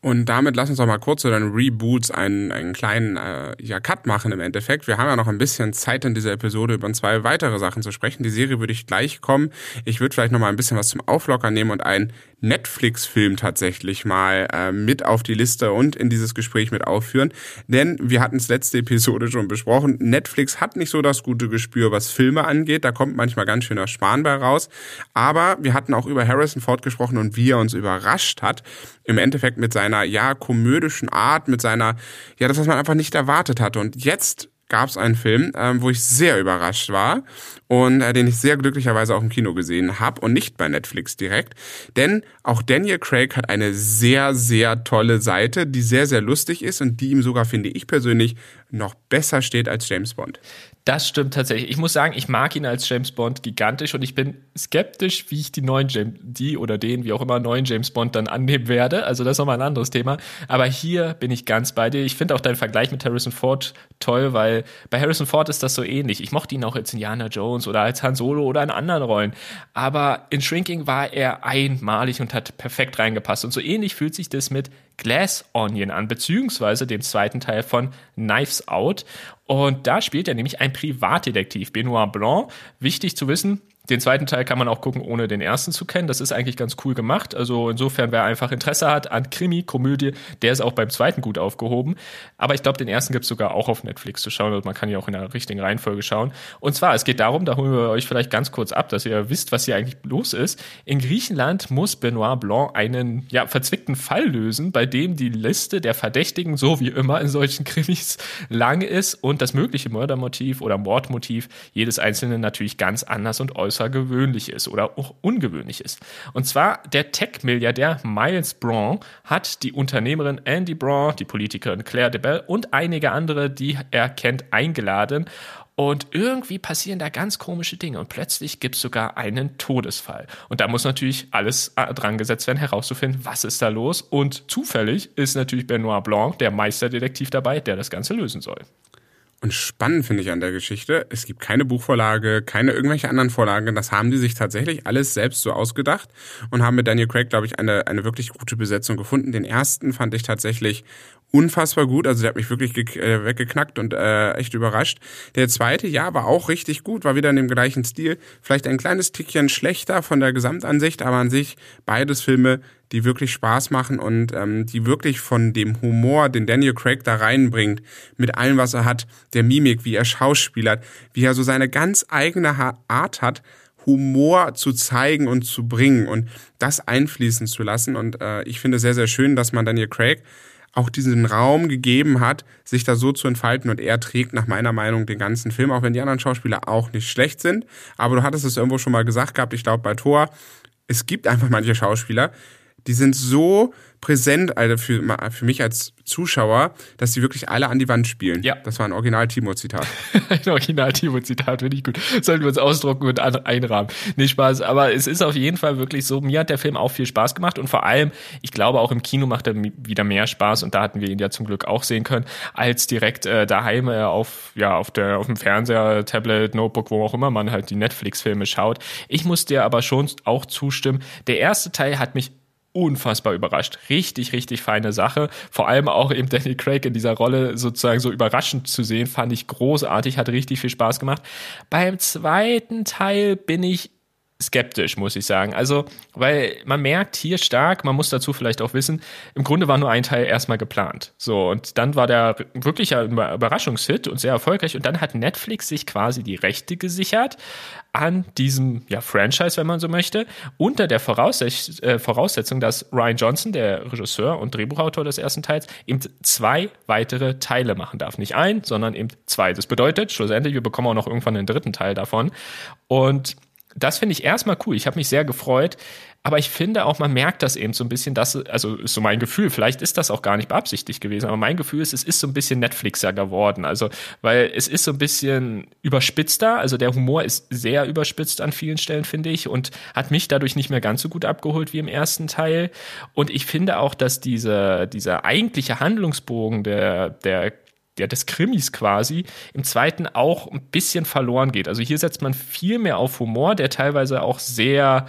Und damit lass uns doch mal kurz zu den Reboots einen, einen kleinen äh, ja, Cut machen im Endeffekt. Wir haben ja noch ein bisschen Zeit in dieser Episode über zwei weitere Sachen zu sprechen. Die Serie würde ich gleich kommen. Ich würde vielleicht noch mal ein bisschen was zum Auflockern nehmen und einen Netflix-Film tatsächlich mal äh, mit auf die Liste und in dieses Gespräch mit aufführen. Denn wir hatten es letzte Episode schon besprochen. Netflix hat nicht so das gute Gespür, was Filme angeht. Da kommt manchmal ganz schöner Spahn bei raus. Aber wir hatten auch über Harrison Ford gesprochen und wie er uns überrascht hat. Im Endeffekt mit seinen seiner ja komödischen Art, mit seiner ja das, was man einfach nicht erwartet hatte. Und jetzt gab es einen Film, ähm, wo ich sehr überrascht war und äh, den ich sehr glücklicherweise auch im Kino gesehen habe und nicht bei Netflix direkt. Denn auch Daniel Craig hat eine sehr, sehr tolle Seite, die sehr, sehr lustig ist und die ihm sogar, finde ich persönlich, noch besser steht als James Bond. Das stimmt tatsächlich. Ich muss sagen, ich mag ihn als James Bond gigantisch und ich bin skeptisch, wie ich die neuen James, die oder den, wie auch immer, neuen James Bond dann annehmen werde. Also das ist nochmal ein anderes Thema. Aber hier bin ich ganz bei dir. Ich finde auch deinen Vergleich mit Harrison Ford toll, weil bei Harrison Ford ist das so ähnlich. Ich mochte ihn auch als Indiana Jones oder als Han Solo oder in anderen Rollen. Aber in Shrinking war er einmalig und hat perfekt reingepasst. Und so ähnlich fühlt sich das mit Glass Onion an, beziehungsweise dem zweiten Teil von Knives Out. Und da spielt er nämlich ein Privatdetektiv, Benoit Blanc. Wichtig zu wissen, den zweiten Teil kann man auch gucken, ohne den ersten zu kennen. Das ist eigentlich ganz cool gemacht. Also insofern, wer einfach Interesse hat an Krimi, Komödie, der ist auch beim zweiten gut aufgehoben. Aber ich glaube, den ersten gibt es sogar auch auf Netflix zu schauen. Und man kann ja auch in der richtigen Reihenfolge schauen. Und zwar, es geht darum, da holen wir euch vielleicht ganz kurz ab, dass ihr wisst, was hier eigentlich los ist. In Griechenland muss Benoit Blanc einen ja, verzwickten Fall lösen, bei dem die Liste der Verdächtigen, so wie immer in solchen Krimis, lang ist und das mögliche Mördermotiv oder Mordmotiv jedes Einzelnen natürlich ganz anders und äußerst außergewöhnlich ist oder auch ungewöhnlich ist. Und zwar der Tech-Milliardär Miles Braun hat die Unternehmerin Andy Braun, die Politikerin Claire DeBell und einige andere, die er kennt, eingeladen. Und irgendwie passieren da ganz komische Dinge und plötzlich gibt es sogar einen Todesfall. Und da muss natürlich alles äh, dran gesetzt werden, herauszufinden, was ist da los. Und zufällig ist natürlich Benoit Blanc, der Meisterdetektiv dabei, der das Ganze lösen soll. Und spannend finde ich an der Geschichte, es gibt keine Buchvorlage, keine irgendwelche anderen Vorlagen. Das haben die sich tatsächlich alles selbst so ausgedacht und haben mit Daniel Craig, glaube ich, eine, eine wirklich gute Besetzung gefunden. Den ersten fand ich tatsächlich unfassbar gut. Also der hat mich wirklich äh, weggeknackt und äh, echt überrascht. Der zweite, ja, war auch richtig gut, war wieder in dem gleichen Stil. Vielleicht ein kleines Tickchen schlechter von der Gesamtansicht, aber an sich beides Filme, die wirklich Spaß machen und ähm, die wirklich von dem Humor, den Daniel Craig da reinbringt, mit allem, was er hat, der Mimik, wie er schauspielert, wie er so seine ganz eigene Art hat, Humor zu zeigen und zu bringen und das einfließen zu lassen. Und äh, ich finde sehr, sehr schön, dass man Daniel Craig auch diesen Raum gegeben hat, sich da so zu entfalten und er trägt nach meiner Meinung den ganzen Film, auch wenn die anderen Schauspieler auch nicht schlecht sind. Aber du hattest es irgendwo schon mal gesagt gehabt, ich glaube bei Thor, es gibt einfach manche Schauspieler, die sind so präsent, also für, für mich als Zuschauer, dass die wirklich alle an die Wand spielen. Ja. Das war ein Original-Timo-Zitat. ein Original-Timo-Zitat, finde ich gut. Sollten wir uns ausdrucken und einrahmen. Nee, Spaß. Aber es ist auf jeden Fall wirklich so, mir hat der Film auch viel Spaß gemacht und vor allem, ich glaube auch im Kino macht er wieder mehr Spaß und da hatten wir ihn ja zum Glück auch sehen können, als direkt äh, daheim äh, auf, ja, auf der, auf dem Fernseher, Tablet, Notebook, wo auch immer man halt die Netflix-Filme schaut. Ich muss dir aber schon auch zustimmen. Der erste Teil hat mich unfassbar überrascht. Richtig, richtig feine Sache. Vor allem auch eben Danny Craig in dieser Rolle sozusagen so überraschend zu sehen, fand ich großartig, hat richtig viel Spaß gemacht. Beim zweiten Teil bin ich skeptisch, muss ich sagen. Also, weil man merkt hier stark, man muss dazu vielleicht auch wissen, im Grunde war nur ein Teil erstmal geplant. So, und dann war der wirklich ein Überraschungshit und sehr erfolgreich. Und dann hat Netflix sich quasi die Rechte gesichert an diesem ja, Franchise, wenn man so möchte, unter der Voraussetz äh, Voraussetzung, dass Ryan Johnson, der Regisseur und Drehbuchautor des ersten Teils, eben zwei weitere Teile machen darf. Nicht ein, sondern eben zwei. Das bedeutet, schlussendlich, wir bekommen auch noch irgendwann einen dritten Teil davon. Und das finde ich erstmal cool. Ich habe mich sehr gefreut. Aber ich finde auch, man merkt das eben so ein bisschen, dass, also ist so mein Gefühl, vielleicht ist das auch gar nicht beabsichtigt gewesen, aber mein Gefühl ist, es ist so ein bisschen Netflixer geworden. Also, weil es ist so ein bisschen überspitzter, also der Humor ist sehr überspitzt an vielen Stellen, finde ich, und hat mich dadurch nicht mehr ganz so gut abgeholt wie im ersten Teil. Und ich finde auch, dass diese, dieser eigentliche Handlungsbogen der, der der des Krimis quasi im zweiten auch ein bisschen verloren geht. Also hier setzt man viel mehr auf Humor, der teilweise auch sehr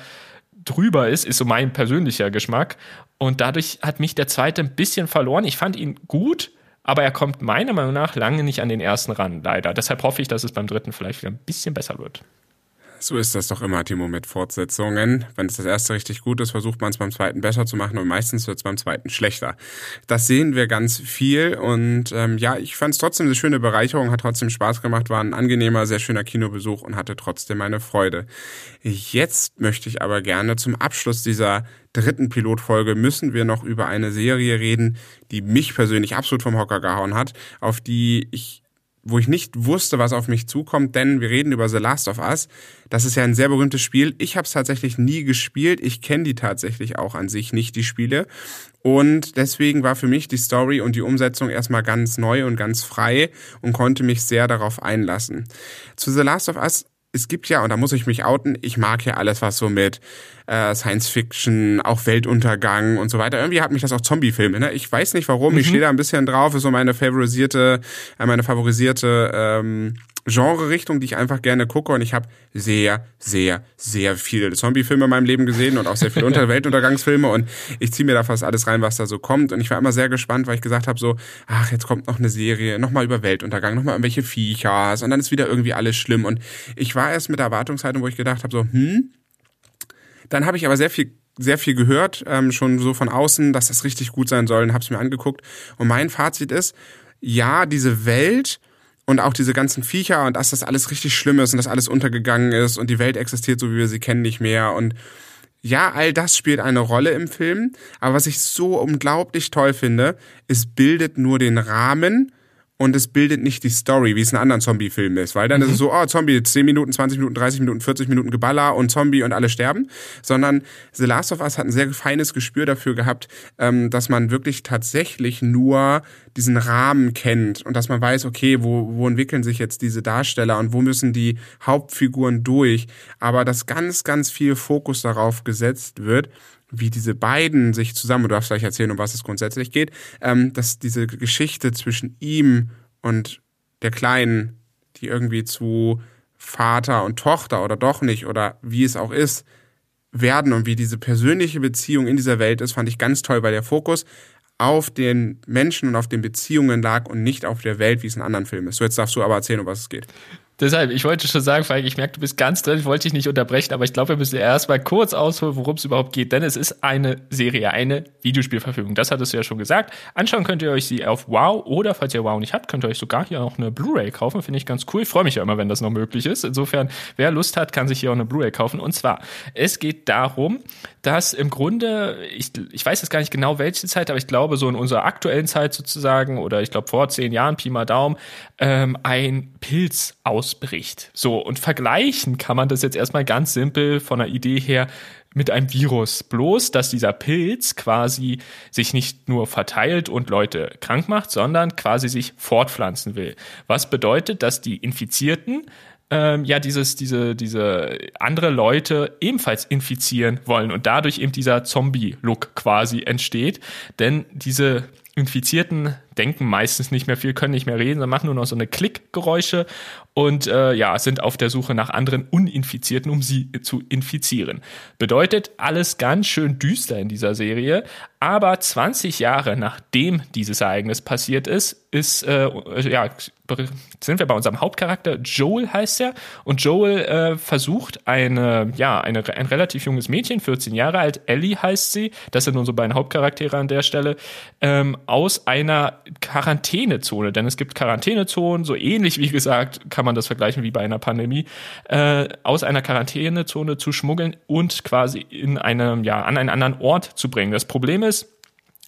drüber ist, ist so mein persönlicher Geschmack. Und dadurch hat mich der zweite ein bisschen verloren. Ich fand ihn gut, aber er kommt meiner Meinung nach lange nicht an den ersten ran, leider. Deshalb hoffe ich, dass es beim dritten vielleicht wieder ein bisschen besser wird. So ist das doch immer, Timo, mit Fortsetzungen. Wenn es das erste richtig gut ist, versucht man es beim zweiten besser zu machen und meistens wird es beim zweiten schlechter. Das sehen wir ganz viel und ähm, ja, ich fand es trotzdem eine schöne Bereicherung, hat trotzdem Spaß gemacht, war ein angenehmer, sehr schöner Kinobesuch und hatte trotzdem meine Freude. Jetzt möchte ich aber gerne zum Abschluss dieser dritten Pilotfolge müssen wir noch über eine Serie reden, die mich persönlich absolut vom Hocker gehauen hat, auf die ich wo ich nicht wusste, was auf mich zukommt, denn wir reden über The Last of Us. Das ist ja ein sehr berühmtes Spiel. Ich habe es tatsächlich nie gespielt. Ich kenne die tatsächlich auch an sich nicht, die Spiele. Und deswegen war für mich die Story und die Umsetzung erstmal ganz neu und ganz frei und konnte mich sehr darauf einlassen. Zu The Last of Us es gibt ja, und da muss ich mich outen, ich mag ja alles, was so mit äh, Science Fiction, auch Weltuntergang und so weiter. Irgendwie hat mich das auch Zombie-Filme. Ne? Ich weiß nicht warum, mhm. ich stehe da ein bisschen drauf, ist so meine favorisierte, äh, meine favorisierte ähm, Genre-Richtung, die ich einfach gerne gucke. Und ich habe sehr, sehr, sehr viele Zombie-Filme in meinem Leben gesehen und auch sehr viele Unter Weltuntergangsfilme. Und ich ziehe mir da fast alles rein, was da so kommt. Und ich war immer sehr gespannt, weil ich gesagt habe, so, ach, jetzt kommt noch eine Serie, nochmal über Weltuntergang, nochmal irgendwelche Viecher. Und dann ist wieder irgendwie alles schlimm. Und ich war erst mit der Erwartungshaltung, wo ich gedacht habe, so, hm. Dann habe ich aber sehr viel sehr viel gehört, ähm, schon so von außen, dass das richtig gut sein soll und habe es mir angeguckt. Und mein Fazit ist, ja, diese Welt und auch diese ganzen Viecher und dass das alles richtig schlimm ist und dass alles untergegangen ist und die Welt existiert so, wie wir sie kennen, nicht mehr. Und ja, all das spielt eine Rolle im Film, aber was ich so unglaublich toll finde, es bildet nur den Rahmen und es bildet nicht die Story, wie es in anderen Zombie-Filmen ist. Weil dann mhm. ist es so, oh, Zombie, 10 Minuten, 20 Minuten, 30 Minuten, 40 Minuten Geballer und Zombie und alle sterben. Sondern The Last of Us hat ein sehr feines Gespür dafür gehabt, ähm, dass man wirklich tatsächlich nur diesen Rahmen kennt und dass man weiß, okay, wo, wo entwickeln sich jetzt diese Darsteller und wo müssen die Hauptfiguren durch. Aber dass ganz, ganz viel Fokus darauf gesetzt wird, wie diese beiden sich zusammen, du darfst gleich erzählen, um was es grundsätzlich geht, ähm, dass diese Geschichte zwischen ihm und der Kleinen, die irgendwie zu Vater und Tochter oder doch nicht oder wie es auch ist, werden und wie diese persönliche Beziehung in dieser Welt ist, fand ich ganz toll, weil der Fokus auf den Menschen und auf den Beziehungen lag und nicht auf der Welt, wie es in anderen Filmen ist. So, jetzt darfst du aber erzählen, um was es geht. Deshalb, ich wollte schon sagen, Falk, ich merke, du bist ganz drin, ich wollte dich nicht unterbrechen, aber ich glaube, wir müssen erst mal kurz ausholen, worum es überhaupt geht, denn es ist eine Serie, eine Videospielverfügung. Das hattest du ja schon gesagt. Anschauen könnt ihr euch sie auf Wow oder falls ihr Wow nicht habt, könnt ihr euch sogar hier auch eine Blu-ray kaufen. Finde ich ganz cool. Ich freue mich ja immer, wenn das noch möglich ist. Insofern, wer Lust hat, kann sich hier auch eine Blu-ray kaufen. Und zwar, es geht darum, dass im Grunde, ich, ich weiß jetzt gar nicht genau welche Zeit, aber ich glaube, so in unserer aktuellen Zeit sozusagen, oder ich glaube vor zehn Jahren, Pi mal Daumen, ähm, ein Pilz aus ausbricht. So, und vergleichen kann man das jetzt erstmal ganz simpel von der Idee her mit einem Virus. Bloß, dass dieser Pilz quasi sich nicht nur verteilt und Leute krank macht, sondern quasi sich fortpflanzen will. Was bedeutet, dass die Infizierten ähm, ja dieses, diese, diese andere Leute ebenfalls infizieren wollen und dadurch eben dieser Zombie-Look quasi entsteht. Denn diese Infizierten denken meistens nicht mehr viel, können nicht mehr reden, sondern machen nur noch so eine Klickgeräusche und äh, ja, sind auf der Suche nach anderen Uninfizierten, um sie zu infizieren. Bedeutet alles ganz schön düster in dieser Serie, aber 20 Jahre nachdem dieses Ereignis passiert ist, ist äh, ja sind wir bei unserem Hauptcharakter Joel heißt er und Joel äh, versucht eine ja eine ein relativ junges Mädchen 14 Jahre alt Ellie heißt sie das sind unsere beiden Hauptcharaktere an der Stelle ähm, aus einer Quarantänezone, denn es gibt Quarantänezonen, so ähnlich wie gesagt, kann man das vergleichen wie bei einer Pandemie, äh, aus einer Quarantänezone zu schmuggeln und quasi in einem, ja, an einen anderen Ort zu bringen. Das Problem ist,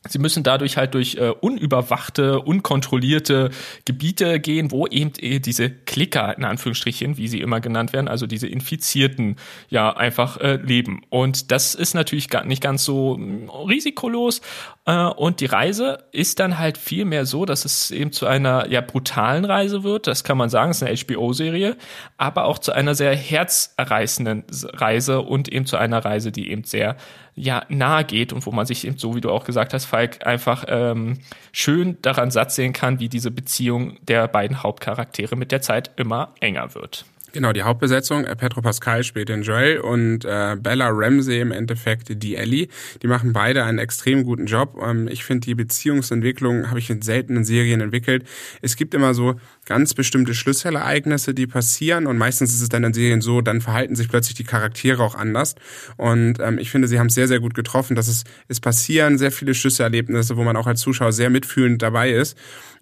Sie müssen dadurch halt durch äh, unüberwachte, unkontrollierte Gebiete gehen, wo eben äh, diese Klicker, in Anführungsstrichen, wie sie immer genannt werden, also diese Infizierten, ja, einfach äh, leben. Und das ist natürlich gar nicht ganz so mh, risikolos. Äh, und die Reise ist dann halt viel mehr so, dass es eben zu einer ja brutalen Reise wird. Das kann man sagen, es ist eine HBO-Serie, aber auch zu einer sehr herzerreißenden Reise und eben zu einer Reise, die eben sehr ja nahe geht und wo man sich eben so, wie du auch gesagt hast, Falk, einfach ähm, schön daran satt sehen kann, wie diese Beziehung der beiden Hauptcharaktere mit der Zeit immer enger wird. Genau, die Hauptbesetzung, äh, Petro Pascal spielt den Joel und äh, Bella Ramsey im Endeffekt die Ellie. Die machen beide einen extrem guten Job. Ähm, ich finde, die Beziehungsentwicklung habe ich in seltenen Serien entwickelt. Es gibt immer so ganz bestimmte Schlüsselereignisse, die passieren und meistens ist es dann in Serien so, dann verhalten sich plötzlich die Charaktere auch anders. Und ähm, ich finde, sie haben es sehr, sehr gut getroffen, dass es, es passieren sehr viele Schlüsselerlebnisse, wo man auch als Zuschauer sehr mitfühlend dabei ist.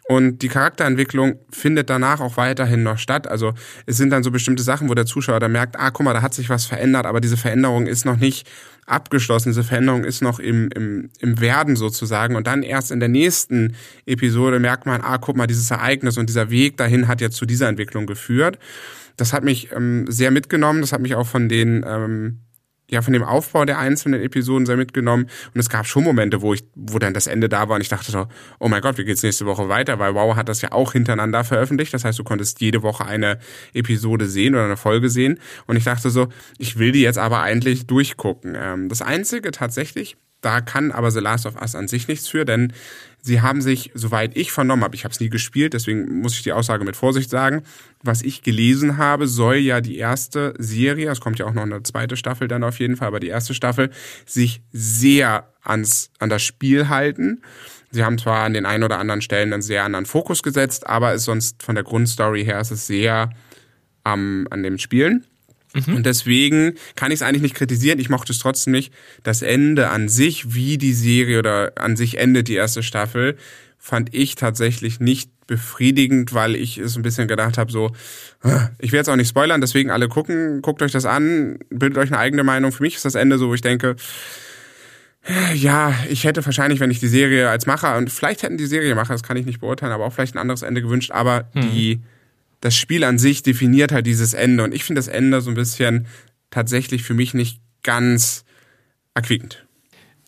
Und die Charakterentwicklung findet danach auch weiterhin noch statt. Also es sind dann so bestimmte Sachen, wo der Zuschauer da merkt, ah, guck mal, da hat sich was verändert, aber diese Veränderung ist noch nicht abgeschlossen. Diese Veränderung ist noch im, im, im Werden sozusagen. Und dann erst in der nächsten Episode merkt man, ah, guck mal, dieses Ereignis und dieser Weg dahin hat jetzt zu dieser Entwicklung geführt. Das hat mich ähm, sehr mitgenommen. Das hat mich auch von den ähm, ja von dem Aufbau der einzelnen Episoden sehr mitgenommen und es gab schon Momente, wo ich, wo dann das Ende da war und ich dachte so, oh mein Gott, wie geht's nächste Woche weiter? Weil Wow hat das ja auch hintereinander veröffentlicht. Das heißt, du konntest jede Woche eine Episode sehen oder eine Folge sehen und ich dachte so, ich will die jetzt aber eigentlich durchgucken. Ähm, das einzige tatsächlich, da kann aber The Last of Us an sich nichts für, denn sie haben sich, soweit ich vernommen habe, ich habe es nie gespielt, deswegen muss ich die Aussage mit Vorsicht sagen, was ich gelesen habe, soll ja die erste Serie, es kommt ja auch noch eine zweite Staffel dann auf jeden Fall, aber die erste Staffel sich sehr ans, an das Spiel halten. Sie haben zwar an den einen oder anderen Stellen einen sehr anderen Fokus gesetzt, aber ist sonst von der Grundstory her ist es sehr am, an dem Spielen. Mhm. Und deswegen kann ich es eigentlich nicht kritisieren. Ich mochte es trotzdem nicht. Das Ende an sich, wie die Serie oder an sich endet die erste Staffel, fand ich tatsächlich nicht befriedigend, weil ich es ein bisschen gedacht habe, so, ich werde jetzt auch nicht spoilern, deswegen alle gucken, guckt euch das an, bildet euch eine eigene Meinung. Für mich ist das Ende so, wo ich denke, ja, ich hätte wahrscheinlich, wenn ich die Serie als Macher, und vielleicht hätten die Serie Macher, das kann ich nicht beurteilen, aber auch vielleicht ein anderes Ende gewünscht, aber hm. die das Spiel an sich definiert halt dieses Ende. Und ich finde das Ende so ein bisschen tatsächlich für mich nicht ganz erquickend.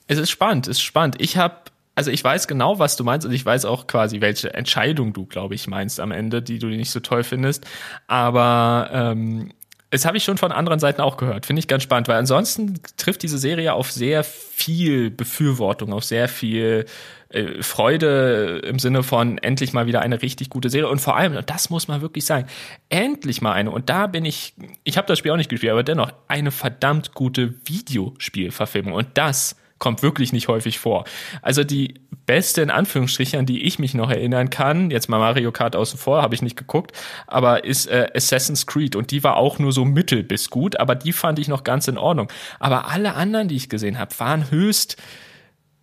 Es ist spannend, es ist spannend. Ich habe, also ich weiß genau, was du meinst und ich weiß auch quasi, welche Entscheidung du, glaube ich, meinst am Ende, die du nicht so toll findest. Aber ähm, das habe ich schon von anderen Seiten auch gehört. Finde ich ganz spannend, weil ansonsten trifft diese Serie auf sehr viel Befürwortung, auf sehr viel äh, Freude im Sinne von endlich mal wieder eine richtig gute Serie und vor allem, und das muss man wirklich sagen, endlich mal eine, und da bin ich, ich habe das Spiel auch nicht gespielt, aber dennoch eine verdammt gute Videospielverfilmung und das kommt wirklich nicht häufig vor. Also die beste in Anführungsstrichen, an die ich mich noch erinnern kann, jetzt mal Mario Kart außen vor, habe ich nicht geguckt, aber ist äh, Assassin's Creed und die war auch nur so mittel bis gut, aber die fand ich noch ganz in Ordnung. Aber alle anderen, die ich gesehen habe, waren höchst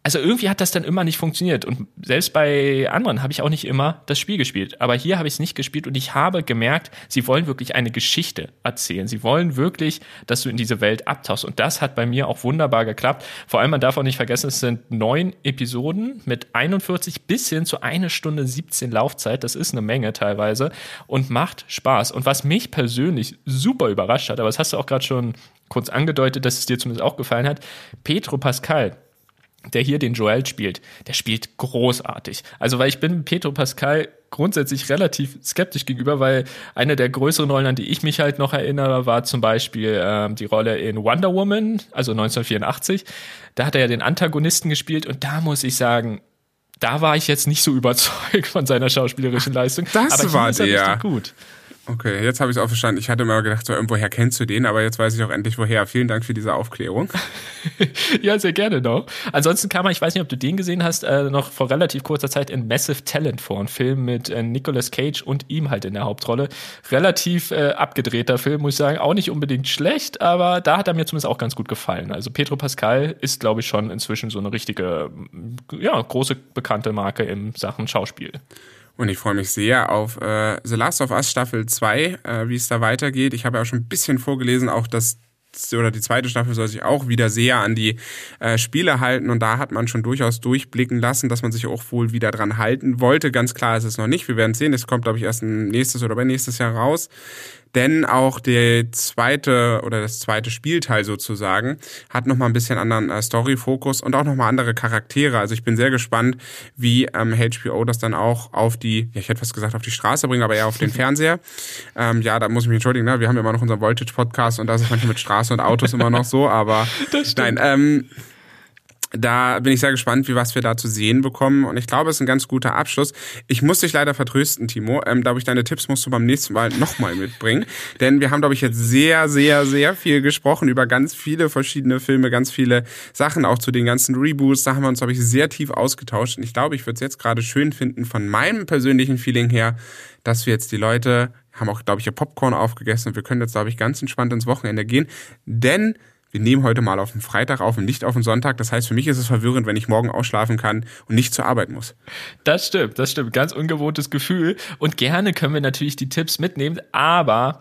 also irgendwie hat das dann immer nicht funktioniert. Und selbst bei anderen habe ich auch nicht immer das Spiel gespielt. Aber hier habe ich es nicht gespielt und ich habe gemerkt, sie wollen wirklich eine Geschichte erzählen. Sie wollen wirklich, dass du in diese Welt abtauchst. Und das hat bei mir auch wunderbar geklappt. Vor allem, man darf auch nicht vergessen, es sind neun Episoden mit 41 bis hin zu eine Stunde 17 Laufzeit. Das ist eine Menge teilweise und macht Spaß. Und was mich persönlich super überrascht hat, aber das hast du auch gerade schon kurz angedeutet, dass es dir zumindest auch gefallen hat, Petro Pascal der hier den Joel spielt, der spielt großartig. Also, weil ich bin Petro Pascal grundsätzlich relativ skeptisch gegenüber, weil eine der größeren Rollen, an die ich mich halt noch erinnere, war zum Beispiel ähm, die Rolle in Wonder Woman, also 1984. Da hat er ja den Antagonisten gespielt und da muss ich sagen, da war ich jetzt nicht so überzeugt von seiner schauspielerischen Leistung. Das aber war der. gut. Okay, jetzt habe ich es auch verstanden. Ich hatte immer gedacht, so irgendwoher kennst du den, aber jetzt weiß ich auch endlich woher. Vielen Dank für diese Aufklärung. ja, sehr gerne noch. Ansonsten kam er, ich weiß nicht, ob du den gesehen hast, äh, noch vor relativ kurzer Zeit in Massive Talent vor, ein Film mit äh, Nicolas Cage und ihm halt in der Hauptrolle. Relativ äh, abgedrehter Film, muss ich sagen. Auch nicht unbedingt schlecht, aber da hat er mir zumindest auch ganz gut gefallen. Also Pedro Pascal ist, glaube ich, schon inzwischen so eine richtige, ja, große bekannte Marke im Sachen Schauspiel. Und ich freue mich sehr auf äh, The Last of Us Staffel 2, äh, wie es da weitergeht. Ich habe ja auch schon ein bisschen vorgelesen, auch dass oder die zweite Staffel soll sich auch wieder sehr an die äh, Spiele halten und da hat man schon durchaus durchblicken lassen, dass man sich auch wohl wieder dran halten wollte. Ganz klar ist es noch nicht. Wir werden sehen. Es kommt, glaube ich, erst nächstes oder bei nächstes Jahr raus denn auch der zweite oder das zweite Spielteil sozusagen hat nochmal ein bisschen anderen äh, Story-Fokus und auch nochmal andere Charaktere. Also ich bin sehr gespannt, wie ähm, HBO das dann auch auf die, ja ich hätte fast gesagt auf die Straße bringt, aber eher auf den Fernseher. Ähm, ja, da muss ich mich entschuldigen, ne? wir haben ja immer noch unseren Voltage-Podcast und da ist es manchmal mit Straße und Autos immer noch so, aber nein, ähm, da bin ich sehr gespannt, wie was wir da zu sehen bekommen. Und ich glaube, es ist ein ganz guter Abschluss. Ich muss dich leider vertrösten, Timo. Ähm, glaube ich, deine Tipps musst du beim nächsten Mal nochmal mitbringen. Denn wir haben, glaube ich, jetzt sehr, sehr, sehr viel gesprochen über ganz viele verschiedene Filme, ganz viele Sachen, auch zu den ganzen Reboots. Da haben wir uns, glaube ich, sehr tief ausgetauscht. Und ich glaube, ich würde es jetzt gerade schön finden, von meinem persönlichen Feeling her, dass wir jetzt die Leute haben auch, glaube ich, ihr Popcorn aufgegessen und wir können jetzt, glaube ich, ganz entspannt ins Wochenende gehen. Denn wir nehmen heute mal auf den Freitag auf und nicht auf den Sonntag. Das heißt, für mich ist es verwirrend, wenn ich morgen ausschlafen kann und nicht zur Arbeit muss. Das stimmt, das stimmt. Ganz ungewohntes Gefühl. Und gerne können wir natürlich die Tipps mitnehmen, aber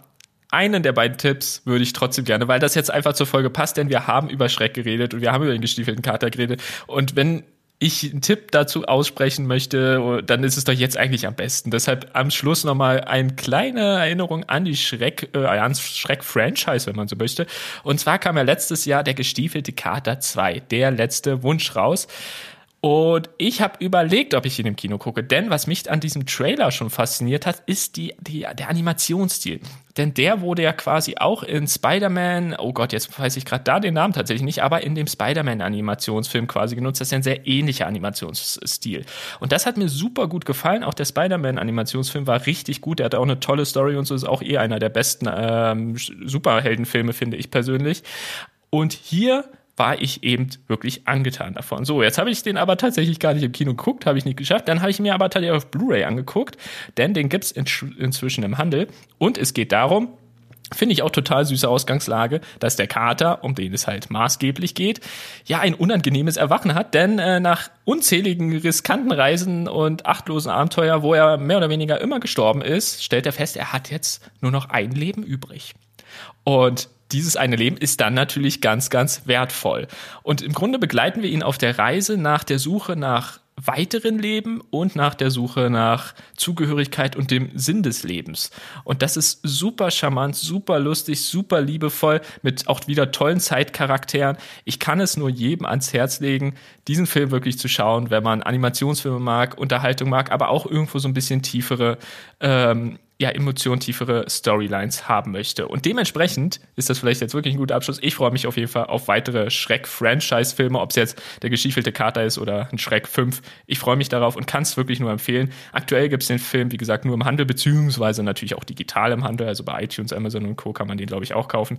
einen der beiden Tipps würde ich trotzdem gerne, weil das jetzt einfach zur Folge passt, denn wir haben über Schreck geredet und wir haben über den gestiefelten Kater geredet. Und wenn ich einen Tipp dazu aussprechen möchte, dann ist es doch jetzt eigentlich am besten. Deshalb am Schluss nochmal eine kleine Erinnerung an die Schreck, äh, ans Schreck-Franchise, wenn man so möchte. Und zwar kam ja letztes Jahr der gestiefelte Kater 2, der letzte Wunsch raus. Und ich habe überlegt, ob ich ihn im Kino gucke, denn was mich an diesem Trailer schon fasziniert hat, ist die, die, der Animationsstil. Denn der wurde ja quasi auch in Spider-Man, oh Gott, jetzt weiß ich gerade da den Namen tatsächlich nicht, aber in dem Spider-Man-Animationsfilm quasi genutzt. Das ist ja ein sehr ähnlicher Animationsstil. Und das hat mir super gut gefallen. Auch der Spider-Man-Animationsfilm war richtig gut. Er hatte auch eine tolle Story und so ist auch eh einer der besten ähm, Superheldenfilme, finde ich persönlich. Und hier war ich eben wirklich angetan davon. So, jetzt habe ich den aber tatsächlich gar nicht im Kino geguckt, habe ich nicht geschafft. Dann habe ich mir aber tatsächlich auf Blu-ray angeguckt, denn den gibt's in, inzwischen im Handel. Und es geht darum, Finde ich auch total süße Ausgangslage, dass der Kater, um den es halt maßgeblich geht, ja ein unangenehmes Erwachen hat, denn äh, nach unzähligen riskanten Reisen und achtlosen Abenteuer, wo er mehr oder weniger immer gestorben ist, stellt er fest, er hat jetzt nur noch ein Leben übrig. Und dieses eine Leben ist dann natürlich ganz, ganz wertvoll. Und im Grunde begleiten wir ihn auf der Reise nach der Suche nach weiteren Leben und nach der Suche nach Zugehörigkeit und dem Sinn des Lebens. Und das ist super charmant, super lustig, super liebevoll, mit auch wieder tollen Zeitcharakteren. Ich kann es nur jedem ans Herz legen, diesen Film wirklich zu schauen, wenn man Animationsfilme mag, Unterhaltung mag, aber auch irgendwo so ein bisschen tiefere ähm, ja, emotiontiefere Storylines haben möchte. Und dementsprechend ist das vielleicht jetzt wirklich ein guter Abschluss. Ich freue mich auf jeden Fall auf weitere Schreck-Franchise-Filme, ob es jetzt der geschiefelte Kater ist oder ein Schreck 5. Ich freue mich darauf und kann es wirklich nur empfehlen. Aktuell gibt es den Film, wie gesagt, nur im Handel, beziehungsweise natürlich auch digital im Handel. Also bei iTunes, Amazon und Co. kann man den, glaube ich, auch kaufen.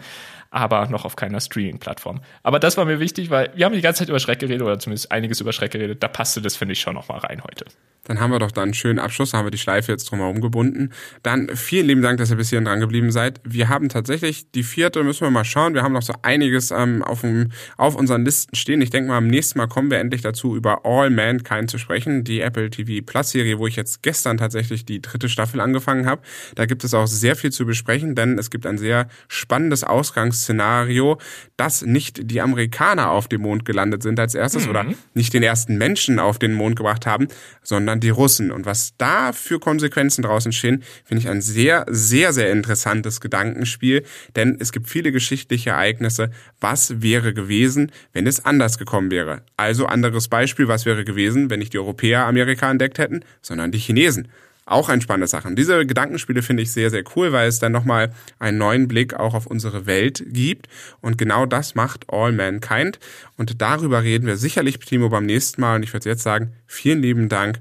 Aber noch auf keiner Streaming-Plattform. Aber das war mir wichtig, weil wir haben die ganze Zeit über Schreck geredet oder zumindest einiges über Schreck geredet. Da passte das, finde ich, schon noch mal rein heute. Dann haben wir doch dann einen schönen Abschluss, haben wir die Schleife jetzt drumherum gebunden. Dann vielen lieben Dank, dass ihr bis hierhin dran geblieben seid. Wir haben tatsächlich die vierte, müssen wir mal schauen. Wir haben noch so einiges ähm, auf, dem, auf unseren Listen stehen. Ich denke mal, am nächsten Mal kommen wir endlich dazu, über All Mankind zu sprechen. Die Apple TV Plus Serie, wo ich jetzt gestern tatsächlich die dritte Staffel angefangen habe. Da gibt es auch sehr viel zu besprechen, denn es gibt ein sehr spannendes Ausgangsszenario, dass nicht die Amerikaner auf dem Mond gelandet sind als erstes mhm. oder nicht den ersten Menschen auf den Mond gebracht haben, sondern die Russen. Und was da für Konsequenzen draußen entstehen, finde ich ein sehr, sehr, sehr interessantes Gedankenspiel, denn es gibt viele geschichtliche Ereignisse. Was wäre gewesen, wenn es anders gekommen wäre? Also anderes Beispiel, was wäre gewesen, wenn nicht die Europäer Amerika entdeckt hätten, sondern die Chinesen? Auch ein spannende Sache. Diese Gedankenspiele finde ich sehr, sehr cool, weil es dann nochmal einen neuen Blick auch auf unsere Welt gibt. Und genau das macht All Mankind. Und darüber reden wir sicherlich, Timo, beim nächsten Mal. Und ich würde jetzt sagen, vielen lieben Dank.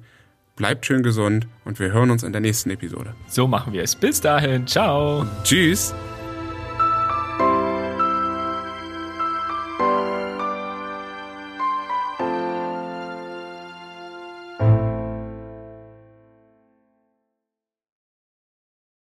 Bleibt schön gesund und wir hören uns in der nächsten Episode. So machen wir es. Bis dahin. Ciao. Tschüss.